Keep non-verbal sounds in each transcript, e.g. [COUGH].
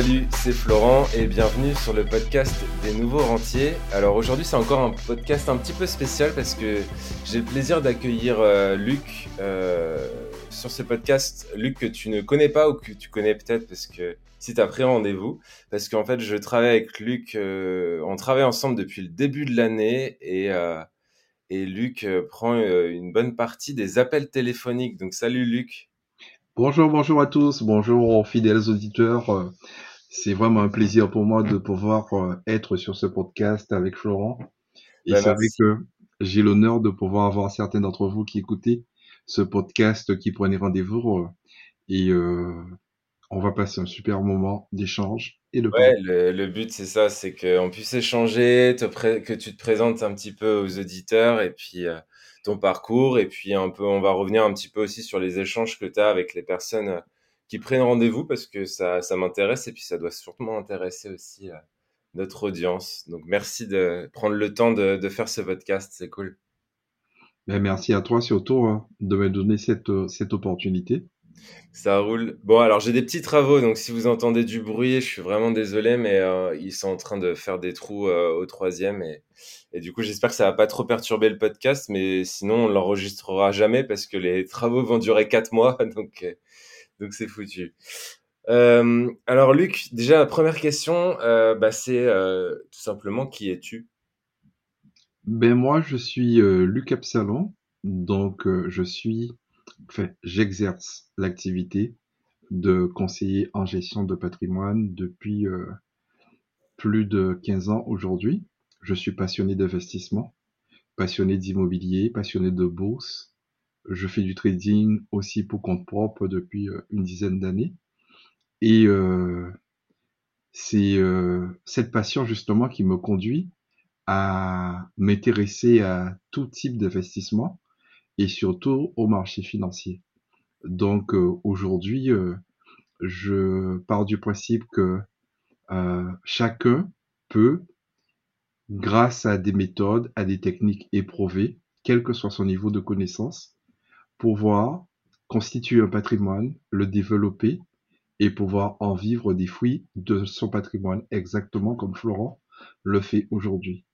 Salut, c'est Florent et bienvenue sur le podcast des nouveaux rentiers. Alors aujourd'hui c'est encore un podcast un petit peu spécial parce que j'ai le plaisir d'accueillir euh, Luc euh, sur ce podcast. Luc que tu ne connais pas ou que tu connais peut-être parce que si tu as pris rendez-vous. Parce qu'en fait je travaille avec Luc, euh, on travaille ensemble depuis le début de l'année et, et Luc prend une bonne partie des appels téléphoniques. Donc salut Luc. Bonjour, bonjour à tous, bonjour aux fidèles auditeurs. Euh, c'est vraiment un plaisir pour moi de pouvoir euh, être sur ce podcast avec Florent. Et ben, que j'ai l'honneur de pouvoir avoir certains d'entre vous qui écoutez ce podcast, qui prenez rendez-vous. Euh, et on va passer un super moment d'échange et de Ouais, le, but c'est ça, c'est qu'on puisse échanger, que tu te présentes un petit peu aux auditeurs et puis ton parcours et puis un peu, on va revenir un petit peu aussi sur les échanges que tu as avec les personnes euh, qui prennent rendez-vous parce que ça, ça m'intéresse et puis ça doit sûrement intéresser aussi euh, notre audience. Donc merci de prendre le temps de, de faire ce podcast, c'est cool. Ben, merci à toi surtout hein, de me donner cette, euh, cette opportunité. Ça roule. Bon, alors j'ai des petits travaux, donc si vous entendez du bruit, je suis vraiment désolé, mais euh, ils sont en train de faire des trous euh, au troisième. Et, et, du coup, j'espère que ça va pas trop perturber le podcast, mais sinon, on l'enregistrera jamais parce que les travaux vont durer quatre mois, [LAUGHS] donc euh, donc c'est foutu. alors Luc, déjà la première question, bah, c'est tout simplement qui es-tu? Ben moi, je suis Luc Absalon, donc je suis j'exerce l'activité de conseiller en gestion de patrimoine depuis euh, plus de 15 ans aujourd'hui. Je suis passionné d'investissement, passionné d'immobilier, passionné de bourse. Je fais du trading aussi pour compte propre depuis euh, une dizaine d'années. Et euh, c'est cette passion justement qui me conduit à m'intéresser à tout type d'investissement, et surtout au marché financier. Donc euh, aujourd'hui, euh, je pars du principe que euh, chacun peut, grâce à des méthodes, à des techniques éprouvées, quel que soit son niveau de connaissance, pouvoir constituer un patrimoine, le développer et pouvoir en vivre des fruits de son patrimoine, exactement comme Florent le fait aujourd'hui.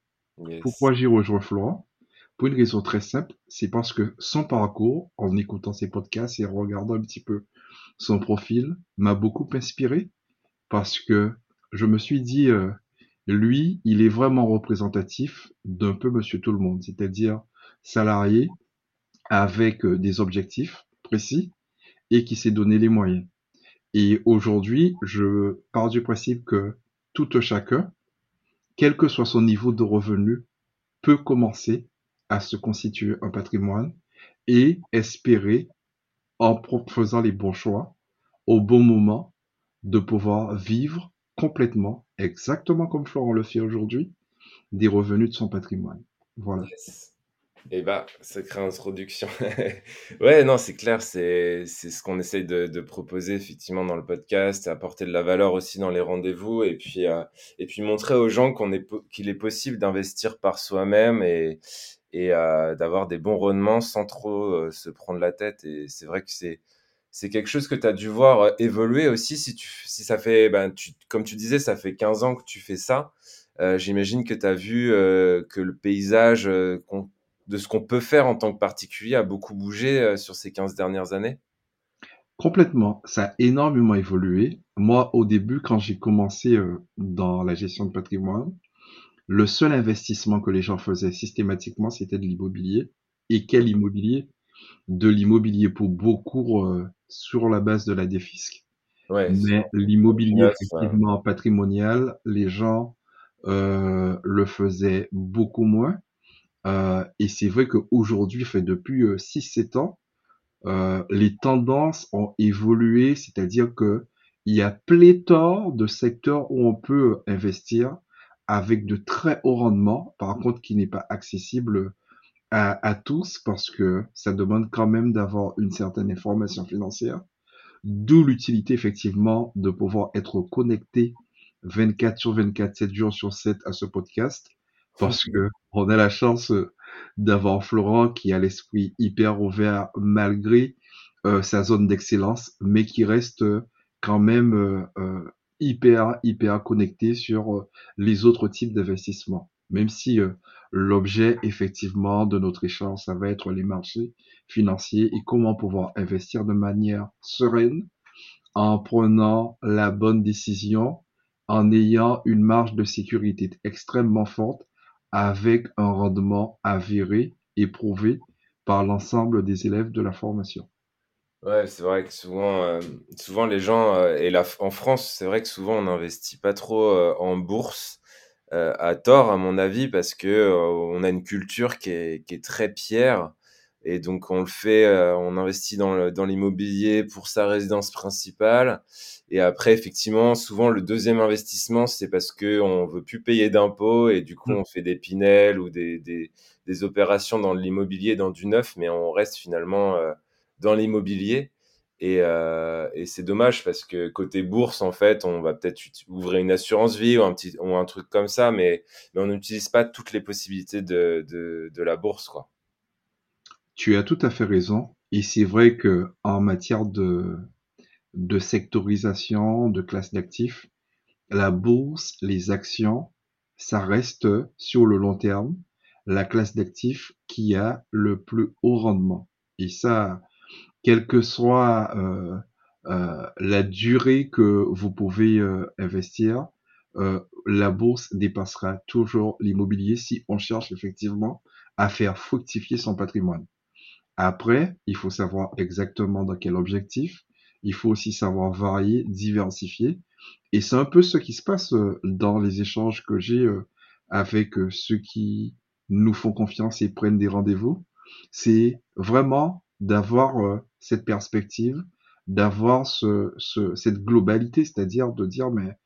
Pourquoi j'y rejoins Florent? Pour une raison très simple, c'est parce que son parcours, en écoutant ses podcasts et en regardant un petit peu son profil, m'a beaucoup inspiré parce que je me suis dit, euh, lui, il est vraiment représentatif d'un peu monsieur tout le monde, c'est-à-dire salarié avec euh, des objectifs précis et qui s'est donné les moyens. Et aujourd'hui, je pars du principe que tout chacun, quel que soit son niveau de revenu, peut commencer à se constituer un patrimoine et espérer, en faisant les bons choix, au bon moment, de pouvoir vivre complètement, exactement comme Florent le fait aujourd'hui, des revenus de son patrimoine. Voilà. Et bah, sacrée introduction. [LAUGHS] ouais, non, c'est clair, c'est ce qu'on essaye de, proposer effectivement dans le podcast, apporter de la valeur aussi dans les rendez-vous et puis, euh, et puis montrer aux gens qu'on est, qu'il est possible d'investir par soi-même et, et euh, d'avoir des bons rendements sans trop euh, se prendre la tête. Et c'est vrai que c'est c'est quelque chose que tu as dû voir euh, évoluer aussi si tu si ça fait ben tu, comme tu disais ça fait 15 ans que tu fais ça. J'imagine que tu as vu que le paysage de ce qu'on peut faire en tant que particulier a beaucoup bougé sur ces 15 dernières années? Complètement, ça a énormément évolué. Moi, au début, quand j'ai commencé dans la gestion de patrimoine, le seul investissement que les gens faisaient systématiquement, c'était de l'immobilier. Et quel immobilier? De l'immobilier pour beaucoup euh, sur la base de la défisque. Mais l'immobilier effectivement patrimonial, les gens euh, le faisaient beaucoup moins. Euh, et c'est vrai qu'aujourd'hui, fait depuis 6-7 ans, les tendances ont évolué, c'est-à-dire que il y a pléthore de secteurs où on peut investir avec de très hauts rendements, par contre qui n'est pas accessible à, à, tous parce que ça demande quand même d'avoir une certaine information financière. D'où l'utilité effectivement de pouvoir être connecté 24 sur 24, 7 jours sur 7 à ce podcast parce que on a la chance d'avoir Florent qui a l'esprit hyper ouvert malgré euh, sa zone d'excellence, mais qui reste quand même euh, euh hyper, hyper connecté sur euh, les autres types d'investissements. Même si euh, l'objet, effectivement, de notre échange, ça va être les marchés financiers et comment pouvoir investir de manière sereine en prenant la bonne décision, en ayant une marge de sécurité extrêmement forte avec un rendement avéré, éprouvé par l'ensemble des élèves de la formation. Ouais, c'est vrai que souvent, euh, souvent les gens, euh, et là, en France, c'est vrai que souvent on n'investit pas trop euh, en bourse, à tort à mon avis, parce que on a une culture qui est, qui est très pierre, et donc on le fait, on investit dans dans l'immobilier pour sa résidence principale, et après effectivement, souvent le deuxième investissement, c'est parce que on veut plus payer d'impôts, et du coup mmh. on fait des Pinel ou des, des, des opérations dans l'immobilier, dans du neuf, mais on reste finalement dans l'immobilier. Et, euh, et c'est dommage parce que côté bourse, en fait, on va peut-être ouvrir une assurance vie ou un, petit, ou un truc comme ça, mais, mais on n'utilise pas toutes les possibilités de, de, de, la bourse. Quoi. Tu as tout à fait raison. Et c'est vrai que en matière de, sectorisation, de classe d'actifs, la bourse, les actions, ça reste sur le long terme la classe d'actifs qui a le plus haut rendement. Et ça, quelle que soit euh, euh, la durée que vous pouvez euh, investir, la bourse dépassera toujours l'immobilier si on cherche effectivement à faire fructifier son patrimoine. Après, il faut savoir exactement dans quel objectif. Il faut aussi savoir varier, diversifier. Et c'est un peu ce qui se passe dans les échanges que j'ai avec ceux qui nous font confiance et prennent des rendez-vous. C'est vraiment d'avoir cette perspective, d'avoir ce, ce, cette globalité, c'est-à-dire de dire mais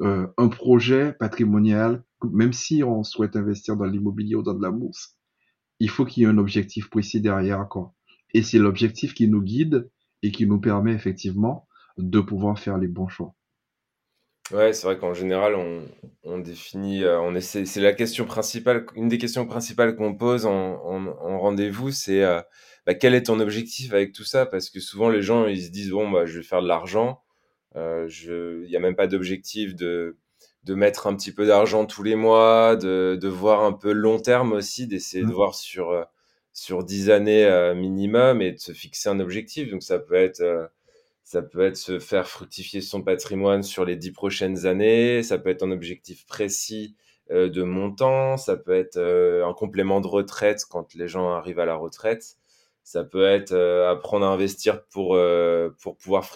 euh, un projet patrimonial, même si on souhaite investir dans l'immobilier ou dans de la bourse, il faut qu'il y ait un objectif précis derrière quoi. Et c'est l'objectif qui nous guide et qui nous permet effectivement de pouvoir faire les bons choix. Ouais, c'est vrai qu'en général, on, définit, euh, on essaie, c'est la question principale, une des questions principales qu'on pose en, en, en rendez-vous, c'est euh, bah, quel est ton objectif avec tout ça? Parce que souvent les gens ils se disent bon bah je vais faire de l'argent, euh, il y a même pas d'objectif de de mettre un petit peu d'argent tous les mois, de, de voir un peu long terme aussi, d'essayer de mmh. voir sur euh, sur dix années euh, minimum et de se fixer un objectif. Donc ça peut être euh, ça peut être se faire fructifier son patrimoine sur les dix prochaines années, ça peut être un objectif précis de montant, ça peut être un complément de retraite quand les gens arrivent à la retraite. Ça peut être euh, apprendre à investir pour, pour pouvoir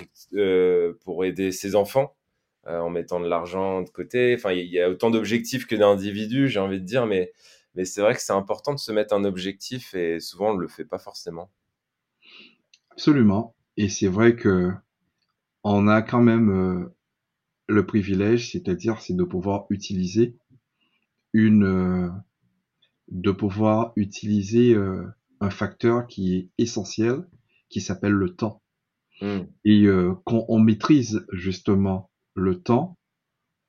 pour aider ses enfants en mettant de l'argent de côté. Enfin, il y, a autant d'objectifs que d'individus, j'ai envie de dire, mais, mais c'est vrai que c'est important de se mettre un objectif et souvent on ne le fait pas forcément. Absolument. Et c'est vrai que on a quand même le privilège, c'est-à-dire c'est de pouvoir utiliser une de pouvoir utiliser un facteur qui est essentiel, qui s'appelle le temps. Hmm. Et euh, quand on maîtrise justement le temps,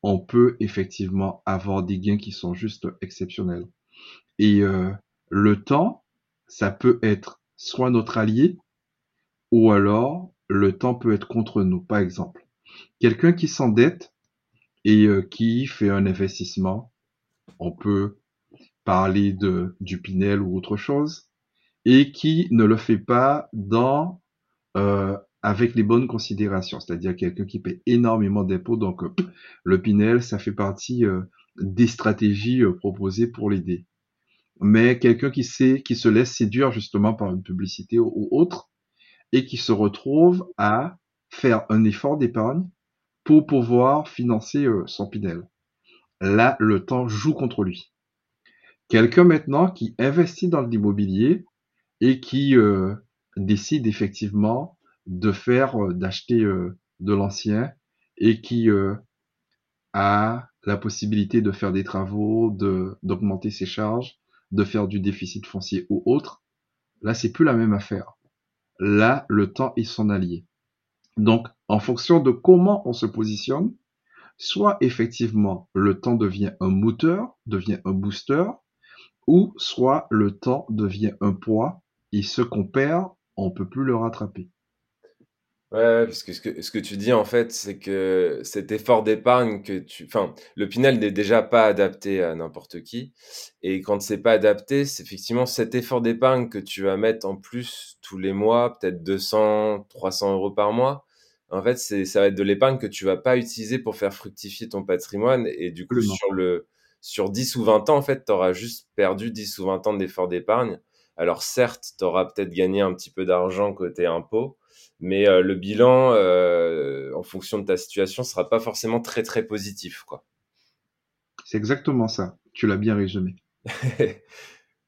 on peut effectivement avoir des gains qui sont juste exceptionnels. Et euh, le temps, ça peut être soit notre allié, ou alors le temps peut être contre nous. Par exemple, quelqu'un qui s'endette et euh, qui fait un investissement, on peut parler de du Pinel ou autre chose, et qui ne le fait pas dans euh, avec les bonnes considérations, c'est-à-dire quelqu'un qui paie énormément d'impôts. Donc euh, le Pinel, ça fait partie euh, des stratégies proposées pour l'aider. Mais quelqu'un qui sait, qui se laisse séduire justement par une publicité ou, autre, et qui se retrouve à faire un effort d'épargne pour pouvoir financer son Pinel. Là, le temps joue contre lui. Quelqu'un maintenant qui investit dans l'immobilier, et qui euh, décide effectivement de faire, euh, d'acheter euh, de l'ancien et qui a la possibilité de faire des travaux, de d'augmenter ses charges, de faire du déficit foncier ou autre. Là, c'est plus la même affaire. Là, le temps est son allié. Donc, en fonction de comment on se positionne, soit effectivement le temps devient un moteur, devient un booster, ou soit le temps devient un poids et ce qu'on perd, on peut plus le rattraper. Ouais, parce que ce que ce que tu dis, en fait, c'est que cet effort d'épargne que tu enfin, le Pinel n'est déjà pas adapté à n'importe qui et quand c'est pas adapté, c'est effectivement cet effort d'épargne que tu vas mettre en plus tous les mois, peut-être 200-300 € par mois. En fait, c'est ça va être de l'épargne que tu vas pas utiliser pour faire fructifier ton patrimoine et du coup, Absolument. sur le sur 10 ou 20 ans, en fait, tu auras juste perdu 10 ou 20 ans d'effort d'épargne. Alors certes, tu auras peut-être gagné un petit peu d'argent côté impôt, mais euh, le bilan, euh, en fonction de ta situation, sera pas forcément très très positif, quoi. C'est exactement ça. Tu l'as bien résumé. [LAUGHS]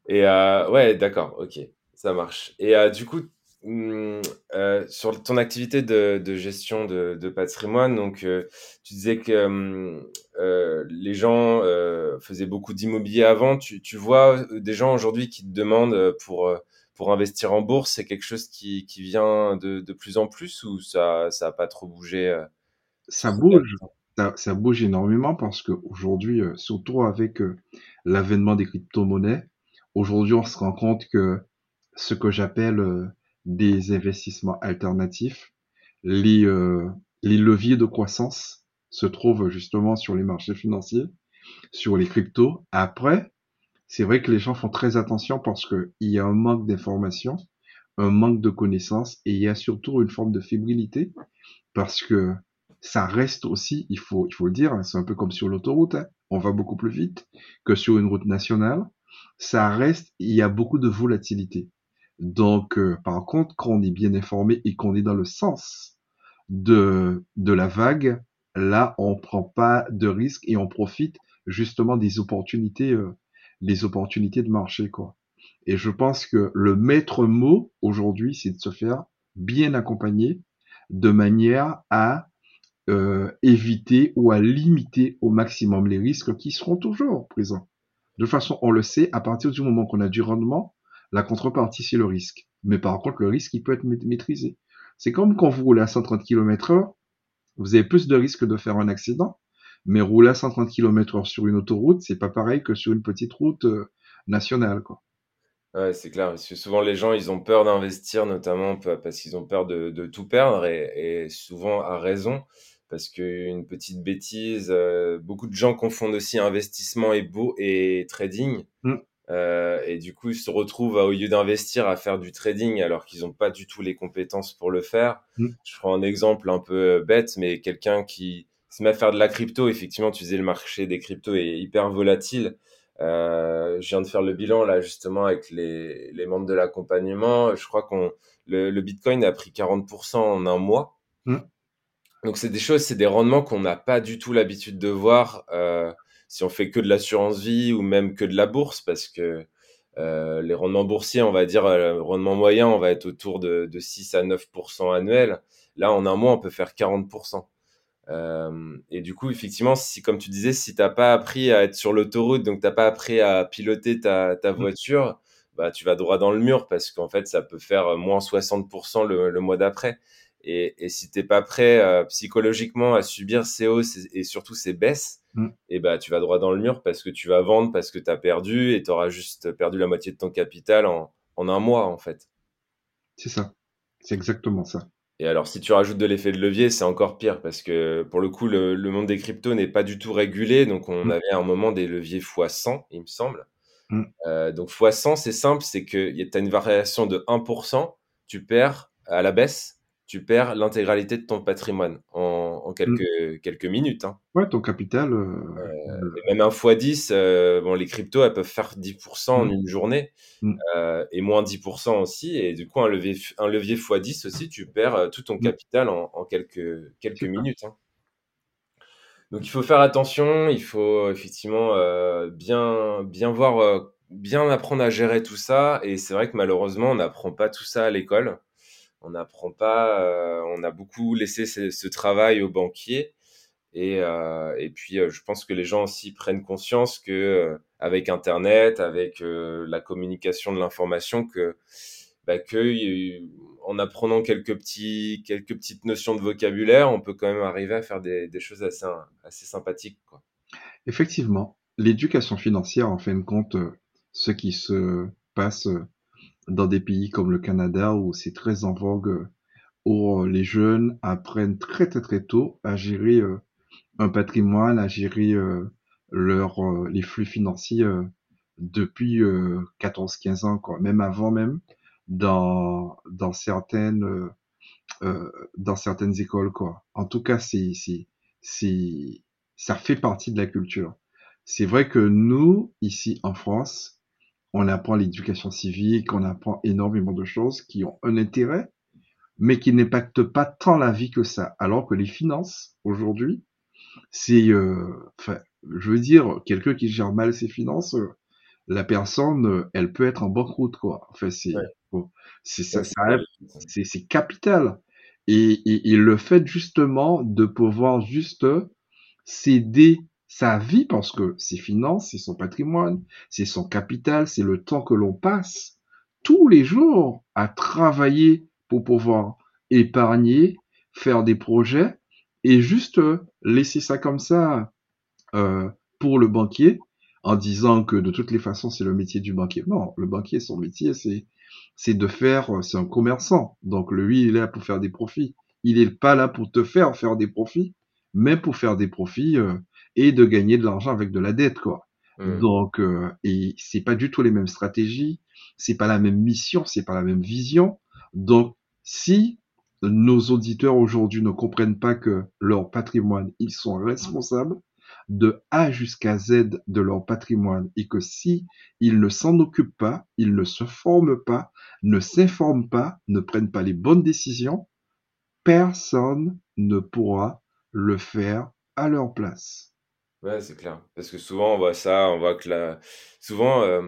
Et euh, ouais, d'accord, ok, ça marche. Et euh, du coup, hum, sur ton activité de, de gestion de, de patrimoine, donc tu disais que hum, les gens faisaient beaucoup d'immobilier avant. Tu, tu vois des gens aujourd'hui qui te demandent pour pour investir en bourse, c'est quelque chose qui, qui vient de, de plus en plus ou ça ça a pas trop bougé euh, Ça bouge, ça, ça bouge énormément parce qu'aujourd'hui, euh, surtout avec euh, l'avènement des crypto-monnaies, aujourd'hui on se rend compte que ce que j'appelle des investissements alternatifs, les, les leviers de croissance se trouvent justement sur les marchés financiers, sur les cryptos. Après, c'est vrai que les gens font très attention parce qu'il y a un manque d'information, un manque de connaissances et il y a surtout une forme de fébrilité parce que ça reste aussi, il faut, il faut le dire, hein, c'est un peu comme sur l'autoroute, hein, on va beaucoup plus vite que sur une route nationale. Ça reste, il y a beaucoup de volatilité. Donc, euh, par contre, quand on est bien informé et qu'on est dans le sens de, de la vague, là, on prend pas de risques et on profite justement des opportunités, euh, des opportunités de marché, quoi. Et je pense que le maître mot aujourd'hui, c'est de se faire bien accompagner de manière à euh, éviter ou à limiter au maximum les risques qui seront toujours présents. De façon, on le sait, à partir du moment qu'on a du rendement, la contrepartie, c'est le risque. Mais par contre, le risque, il peut être maîtrisé. C'est comme quand vous roulez à 130 km heure, vous avez plus de risques de faire un accident, mais rouler à 130 km heure sur une autoroute, c'est pas pareil que sur une petite route euh, nationale, quoi. Ouais, c'est clair, parce que souvent les gens, ils ont peur d'investir, notamment pa- parce qu'ils ont peur de, de tout perdre, et, et souvent à raison, parce qu'une petite bêtise, euh, beaucoup de gens confondent aussi investissement et, beau, et trading, Mm, euh, et du coup ils se retrouvent, à- au lieu d'investir, à faire du trading, alors qu'ils n'ont pas du tout les compétences pour le faire. mm, Je prends un exemple un peu bête, mais quelqu'un qui se met à faire de la crypto, effectivement, tu disais le marché des cryptos est hyper volatile. Euh, je viens de faire le bilan là justement avec les, les membres de l'accompagnement. Je crois qu'on le, le Bitcoin a pris 40% en un mois. mm. Donc c'est des choses, c'est des rendements qu'on n'a pas du tout l'habitude de voir euh, si on fait que de l'assurance vie ou même que de la bourse parce que euh, les rendements boursiers, on va dire, euh, le rendement moyen, on va être autour de, de 6 à 9% annuels. Là, en un mois, on peut faire 40%. Euh, et du coup, effectivement, si, comme tu disais, si t'as pas appris à être sur l'autoroute, donc t'as pas appris à piloter ta, ta mm. voiture, bah, tu vas droit dans le mur parce qu'en fait, ça peut faire moins 60% le, le mois d'après. Et, et si t'es pas prêt euh, psychologiquement à subir ces hausses et, et surtout ces baisses, mm. et bah, tu vas droit dans le mur parce que tu vas vendre, parce que t'as perdu et t'auras juste perdu la moitié de ton capital en, en un mois, en fait. C'est ça. C'est exactement ça. Et alors, si tu rajoutes de l'effet de levier, c'est encore pire parce que pour le coup, le, le monde des cryptos n'est pas du tout régulé. Donc, on Mm, avait à un moment des leviers fois 100, il me semble. mm, Euh, donc, fois 100, c'est simple, c'est que tu as une variation de 1%, tu perds à la baisse, tu perds l'intégralité de ton patrimoine en, en mm. quelques, quelques minutes. hein. Ouais, ton capital, euh, Et euh, même un fois 10, euh, bon, les cryptos, elles peuvent faire 10% en mm, une journée mm. euh, et moins 10% aussi. Et du coup, un levier, un levier x10 aussi, tu perds euh, tout ton capital en, en quelques, minutes. hein. Donc, il faut faire attention, il faut effectivement euh, bien, bien voir, euh, bien apprendre à gérer tout ça. Et c'est vrai que malheureusement, on n'apprend pas tout ça à l'école. On n'apprend pas, euh, on a beaucoup laissé ce, travail aux banquiers. Et, euh, et puis, euh, je pense que les gens aussi prennent conscience que avec Internet, avec la communication de l'information, que, bah, en apprenant quelques petits, quelques petites notions de vocabulaire, on peut quand même arriver à faire des, des choses assez, assez sympathiques, quoi. Effectivement, l'éducation financière, en fin de compte, ce qui se passe dans des pays comme le Canada où c'est très en vogue euh, où les jeunes apprennent très très très tôt à gérer euh, un patrimoine, à gérer euh, leur, euh, les flux financiers euh, depuis 14-15 ans, quoi. Même avant même, dans, dans certaines, dans certaines écoles, quoi. En tout cas, c'est, c'est, c'est, ça fait partie de la culture. C'est vrai que nous, ici en France, on apprend l'éducation civique, on apprend énormément de choses qui ont un intérêt, mais qui n'impactent pas tant la vie que ça. Alors que les finances, aujourd'hui, c'est, euh, enfin, je veux dire, quelqu'un qui gère mal ses finances, euh, la personne, euh, elle peut être en banqueroute, quoi. Enfin, c'est, Ouais. bon, c'est Ouais, ça, ça c'est capital. Et, et, et le fait justement de pouvoir juste céder sa vie, parce que ses finances, c'est son patrimoine, c'est son capital, c'est le temps que l'on passe tous les jours à travailler pour pouvoir épargner, faire des projets, et juste laisser ça comme ça euh, pour le banquier en disant que de toutes les façons c'est le métier du banquier. Non, le banquier, son métier, c'est c'est de faire, euh, c'est un commerçant. Donc lui, il est là pour faire des profits. Il est pas là pour te faire faire des profits, mais pour faire des profits euh, et de gagner de l'argent avec de la dette, quoi. Hmm. Donc, euh, et c'est pas du tout les mêmes stratégies, c'est pas la même mission, c'est pas la même vision. Donc, si nos auditeurs aujourd'hui ne comprennent pas que leur patrimoine, ils sont responsables de A jusqu'à Z de leur patrimoine et que si ils ne s'en occupent pas, ils ne se forment pas, ne s'informent pas, ne prennent pas les bonnes décisions, personne ne pourra le faire à leur place. Ouais, c'est clair. Parce que souvent, on voit ça, on voit que la... souvent, euh,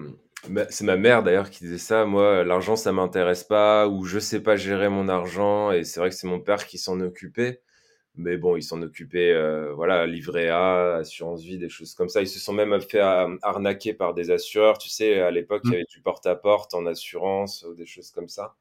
c'est ma mère d'ailleurs qui disait ça, moi, l'argent, ça m'intéresse pas, ou je sais pas gérer mon argent, et c'est vrai que c'est mon père qui s'en occupait. Mais bon, il s'en occupait, euh, voilà, livret A, assurance vie, des choses comme ça. Ils se sont même fait euh, arnaquer par des assureurs. Tu sais, à l'époque, il y Mm. avait du porte-à-porte en assurance, ou des choses comme ça.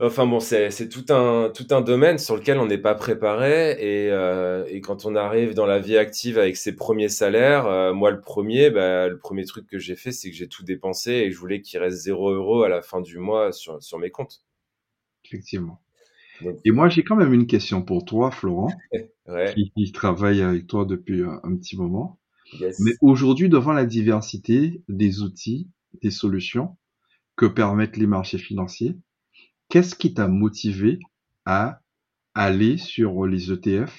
Enfin bon, c'est tout un, tout un domaine sur lequel on n'est pas préparé et, euh, et quand on arrive dans la vie active avec ses premiers salaires, euh, moi le premier, bah, le premier truc que j'ai fait, c'est que j'ai tout dépensé et je voulais qu'il reste zéro euro à la fin du mois sur, sur mes comptes. Effectivement. Donc, Et moi, j'ai quand même une question pour toi, Florent, euh, [LAUGHS] ouais, qui, qui travaille avec toi depuis un, un petit moment. Mais aujourd'hui, devant la diversité des outils, des solutions que permettent les marchés financiers, qu'est-ce qui t'a motivé à aller sur les ETF,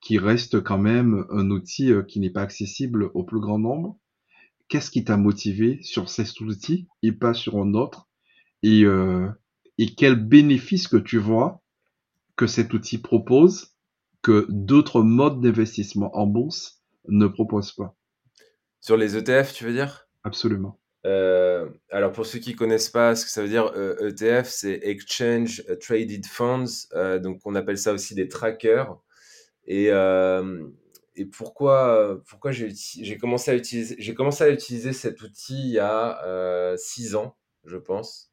qui restent quand même un outil euh, qui n'est pas accessible au plus grand nombre? Qu'est-ce qui t'a motivé sur cet outil et pas sur un autre? Et, euh, et quels bénéfices que tu vois que cet outil propose que d'autres modes d'investissement en bourse ne proposent pas? Sur les ETF, tu veux dire? Absolument. Euh, alors pour ceux qui connaissent pas ce que ça veut dire, euh, ETF, c'est Exchange Traded Funds, euh, donc on appelle ça aussi des trackers. Et, pourquoi, j'ai commencé à utiliser, cet outil il y a euh, six ans, je pense.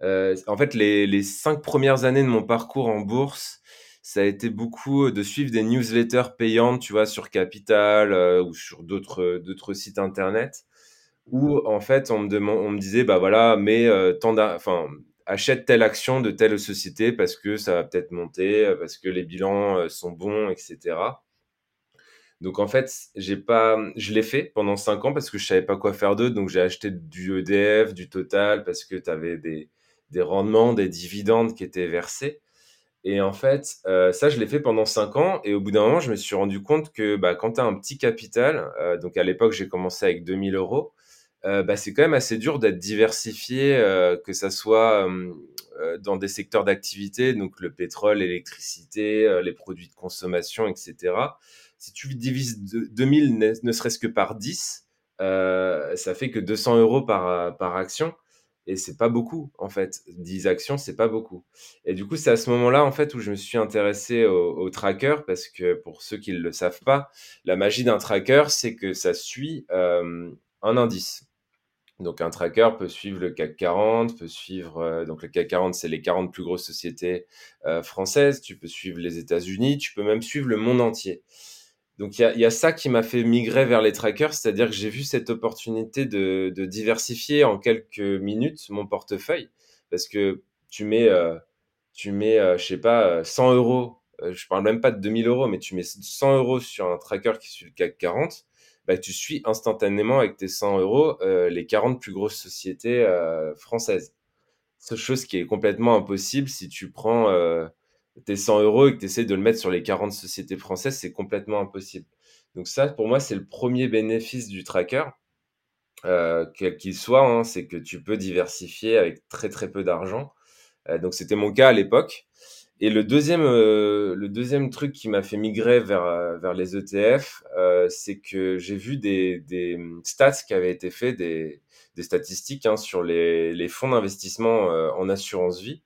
En fait, les, les cinq premières années de mon parcours en bourse, ça a été beaucoup de suivre des newsletters payantes, tu vois, sur Capital ou sur d'autres sites internet, où en fait on me demande, on me disait, bah voilà, mais euh, enfin, achète telle action de telle société parce que ça va peut-être monter, euh, parce que les bilans euh, sont bons, etc. Donc en fait, j'ai pas, je l'ai fait pendant cinq ans parce que je savais pas quoi faire d'autre. Donc j'ai acheté du EDF, du Total parce que tu avais des, des rendements, des dividendes qui étaient versés. Et en fait, euh, ça, je l'ai fait pendant cinq ans. Et au bout d'un moment, je me suis rendu compte que bah, quand tu as un petit capital, euh, donc à l'époque, j'ai commencé avec 2000 euros, bah, c'est quand même assez dur d'être diversifié, euh, que ça soit euh, euh, dans des secteurs d'activité, donc le pétrole, l'électricité, euh, les produits de consommation, etc. Si tu divises de- 2000 ne, ne serait-ce que par 10, euh, ça fait que 200 euros par, par action. Et c'est pas beaucoup, en fait. 10 actions, c'est pas beaucoup. Et du coup, c'est à ce moment-là, en fait, où je me suis intéressé au, tracker, parce que pour ceux qui ne le savent pas, la magie d'un tracker, c'est que ça suit euh, un indice. Donc un tracker peut suivre le CAC 40, peut suivre euh, donc le CAC 40 c'est les 40 plus grosses sociétés euh, françaises, tu peux suivre les États-Unis, tu peux même suivre le monde entier. Donc il y a, ça qui m'a fait migrer vers les trackers, c'est-à-dire que j'ai vu cette opportunité de, de diversifier en quelques minutes mon portefeuille parce que tu mets euh, tu mets, euh, je sais pas, 100 euros, je parle même pas de 2000 euros, mais tu mets 100 euros sur un tracker qui suit le CAC 40, bah, tu suis instantanément avec tes 100 euros les 40 plus grosses sociétés françaises. C'est chose qui est complètement impossible si tu prends tes 100 euros et que tu essaies de le mettre sur les 40 sociétés françaises, c'est complètement impossible. Donc ça, pour moi, c'est le premier bénéfice du tracker, euh, quel qu'il soit, hein, c'est que tu peux diversifier avec très très peu d'argent. Euh, donc c'était mon cas à l'époque. Et le deuxième, euh, le deuxième truc qui m'a fait migrer vers, vers les ETF, c'est que j'ai vu des, des stats qui avaient été faits, des, des statistiques hein, sur les, les fonds d'investissement en assurance vie.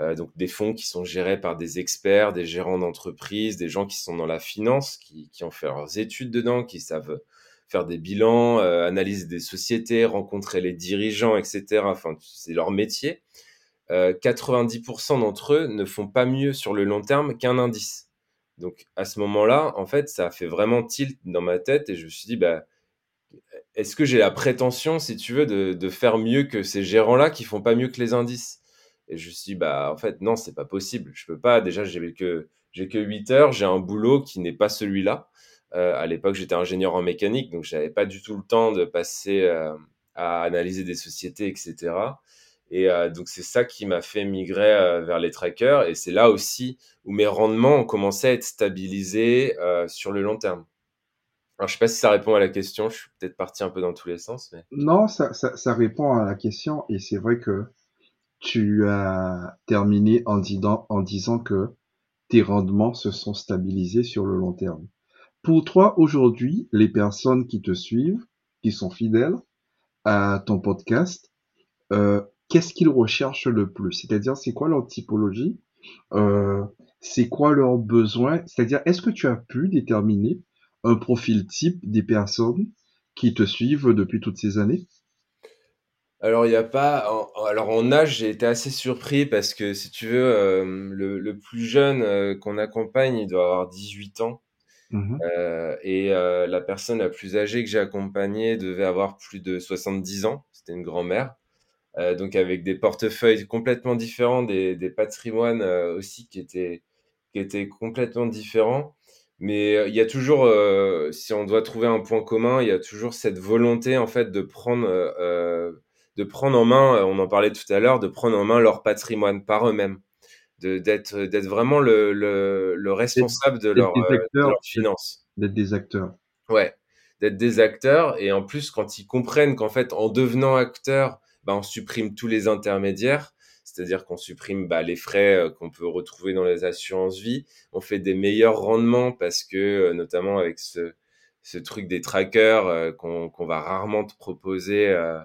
Euh, donc des fonds qui sont gérés par des experts, des gérants d'entreprise, des gens qui sont dans la finance, qui, qui, ont fait leurs études dedans, qui savent faire des bilans, euh, analyser des sociétés, rencontrer les dirigeants, etc. Enfin, c'est leur métier. Euh, 90% d'entre eux ne font pas mieux sur le long terme qu'un indice. Donc à ce moment-là, en fait, ça a fait vraiment tilt dans ma tête et je me suis dit, bah, est-ce que j'ai la prétention, si tu veux, de, faire mieux que ces gérants-là qui font pas mieux que les indices? Et je me suis dit, bah, en fait, non, c'est pas possible. Je peux pas. Déjà, j'ai que, que 8 heures. J'ai un boulot qui n'est pas celui-là. Euh, à l'époque, j'étais ingénieur en mécanique, donc j'avais pas du tout le temps de passer euh, à analyser des sociétés, etc. Et euh, donc, c'est ça qui m'a fait migrer vers les trackers. Et c'est là aussi où mes rendements ont commencé à être stabilisés sur le long terme. Alors, je sais pas si ça répond à la question. Je suis peut-être parti un peu dans tous les sens. Mais... Non, ça, répond à la question. Et c'est vrai que tu as terminé en disant, en disant que tes rendements se sont stabilisés sur le long terme. Pour toi, aujourd'hui, les personnes qui te suivent, qui sont fidèles à ton podcast, euh, qu'est-ce qu'ils recherchent le plus? C'est-à-dire, c'est quoi leur typologie? Euh, C'est quoi leurs besoins? C'est-à-dire, est-ce que tu as pu déterminer un profil type des personnes qui te suivent depuis toutes ces années? Alors, il n'y a pas. alors, en âge, j'ai été assez surpris parce que, si tu veux, euh, le, le plus jeune euh, qu'on accompagne, il doit avoir 18 ans. Mmh Euh, et la personne la plus âgée que j'ai accompagnée devait avoir plus de 70 ans. C'était une grand-mère. Euh, donc, avec des portefeuilles complètement différents, des, des patrimoines euh, aussi qui étaient, qui étaient complètement différents. Mais euh, il y a toujours, si on doit trouver un point commun, il y a toujours cette volonté, en fait, de prendre de prendre en main, on en parlait tout à l'heure, de prendre en main leur patrimoine par eux-mêmes, d'être d'être vraiment le, le, le responsable de leur, de leur finance. D'être des acteurs. Ouais, d'être des acteurs. Et en plus, quand ils comprennent qu'en fait, en devenant acteur, bah, on supprime tous les intermédiaires, c'est-à-dire qu'on supprime bah, les frais euh, qu'on peut retrouver dans les assurances vie, on fait des meilleurs rendements parce que, notamment avec ce, ce truc des trackers qu'on qu'on va rarement te proposer euh,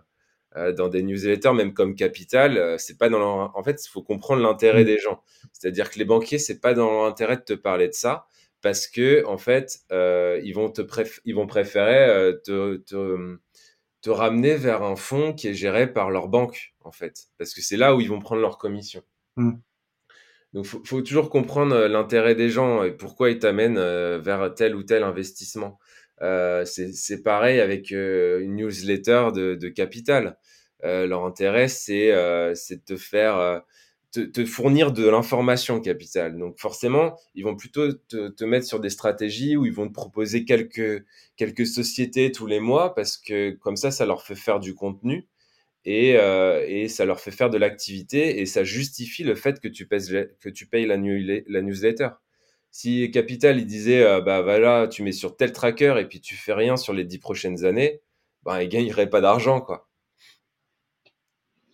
euh, dans des newsletters, même comme Capital, euh, c'est pas dans leur... En fait, il faut comprendre l'intérêt mm. des gens. C'est-à-dire que les banquiers, c'est pas dans leur intérêt de te parler de ça, parce que en fait, euh, ils vont te préf... ils vont préférer euh, te, te, te ramener vers un fonds qui est géré par leur banque, en fait, parce que c'est là où ils vont prendre leur commission. Mm. Donc, faut, faut toujours comprendre euh, l'intérêt des gens et pourquoi ils t'amènent vers tel ou tel investissement. Euh, c'est pareil avec euh, une newsletter de, de Capital. Euh, leur intérêt, c'est euh, de te faire euh, te, fournir de l'information Capital. Donc forcément, ils vont plutôt te, mettre sur des stratégies où ils vont te proposer quelques quelques sociétés tous les mois parce que comme ça, ça leur fait faire du contenu et, euh, et ça leur fait faire de l'activité et ça justifie le fait que tu payes, que tu payes la, newsletter. Si Capital, il disait, euh, bah voilà, tu mets sur tel tracker et puis tu fais rien sur les dix prochaines années, bah, il gagnerait pas d'argent, quoi.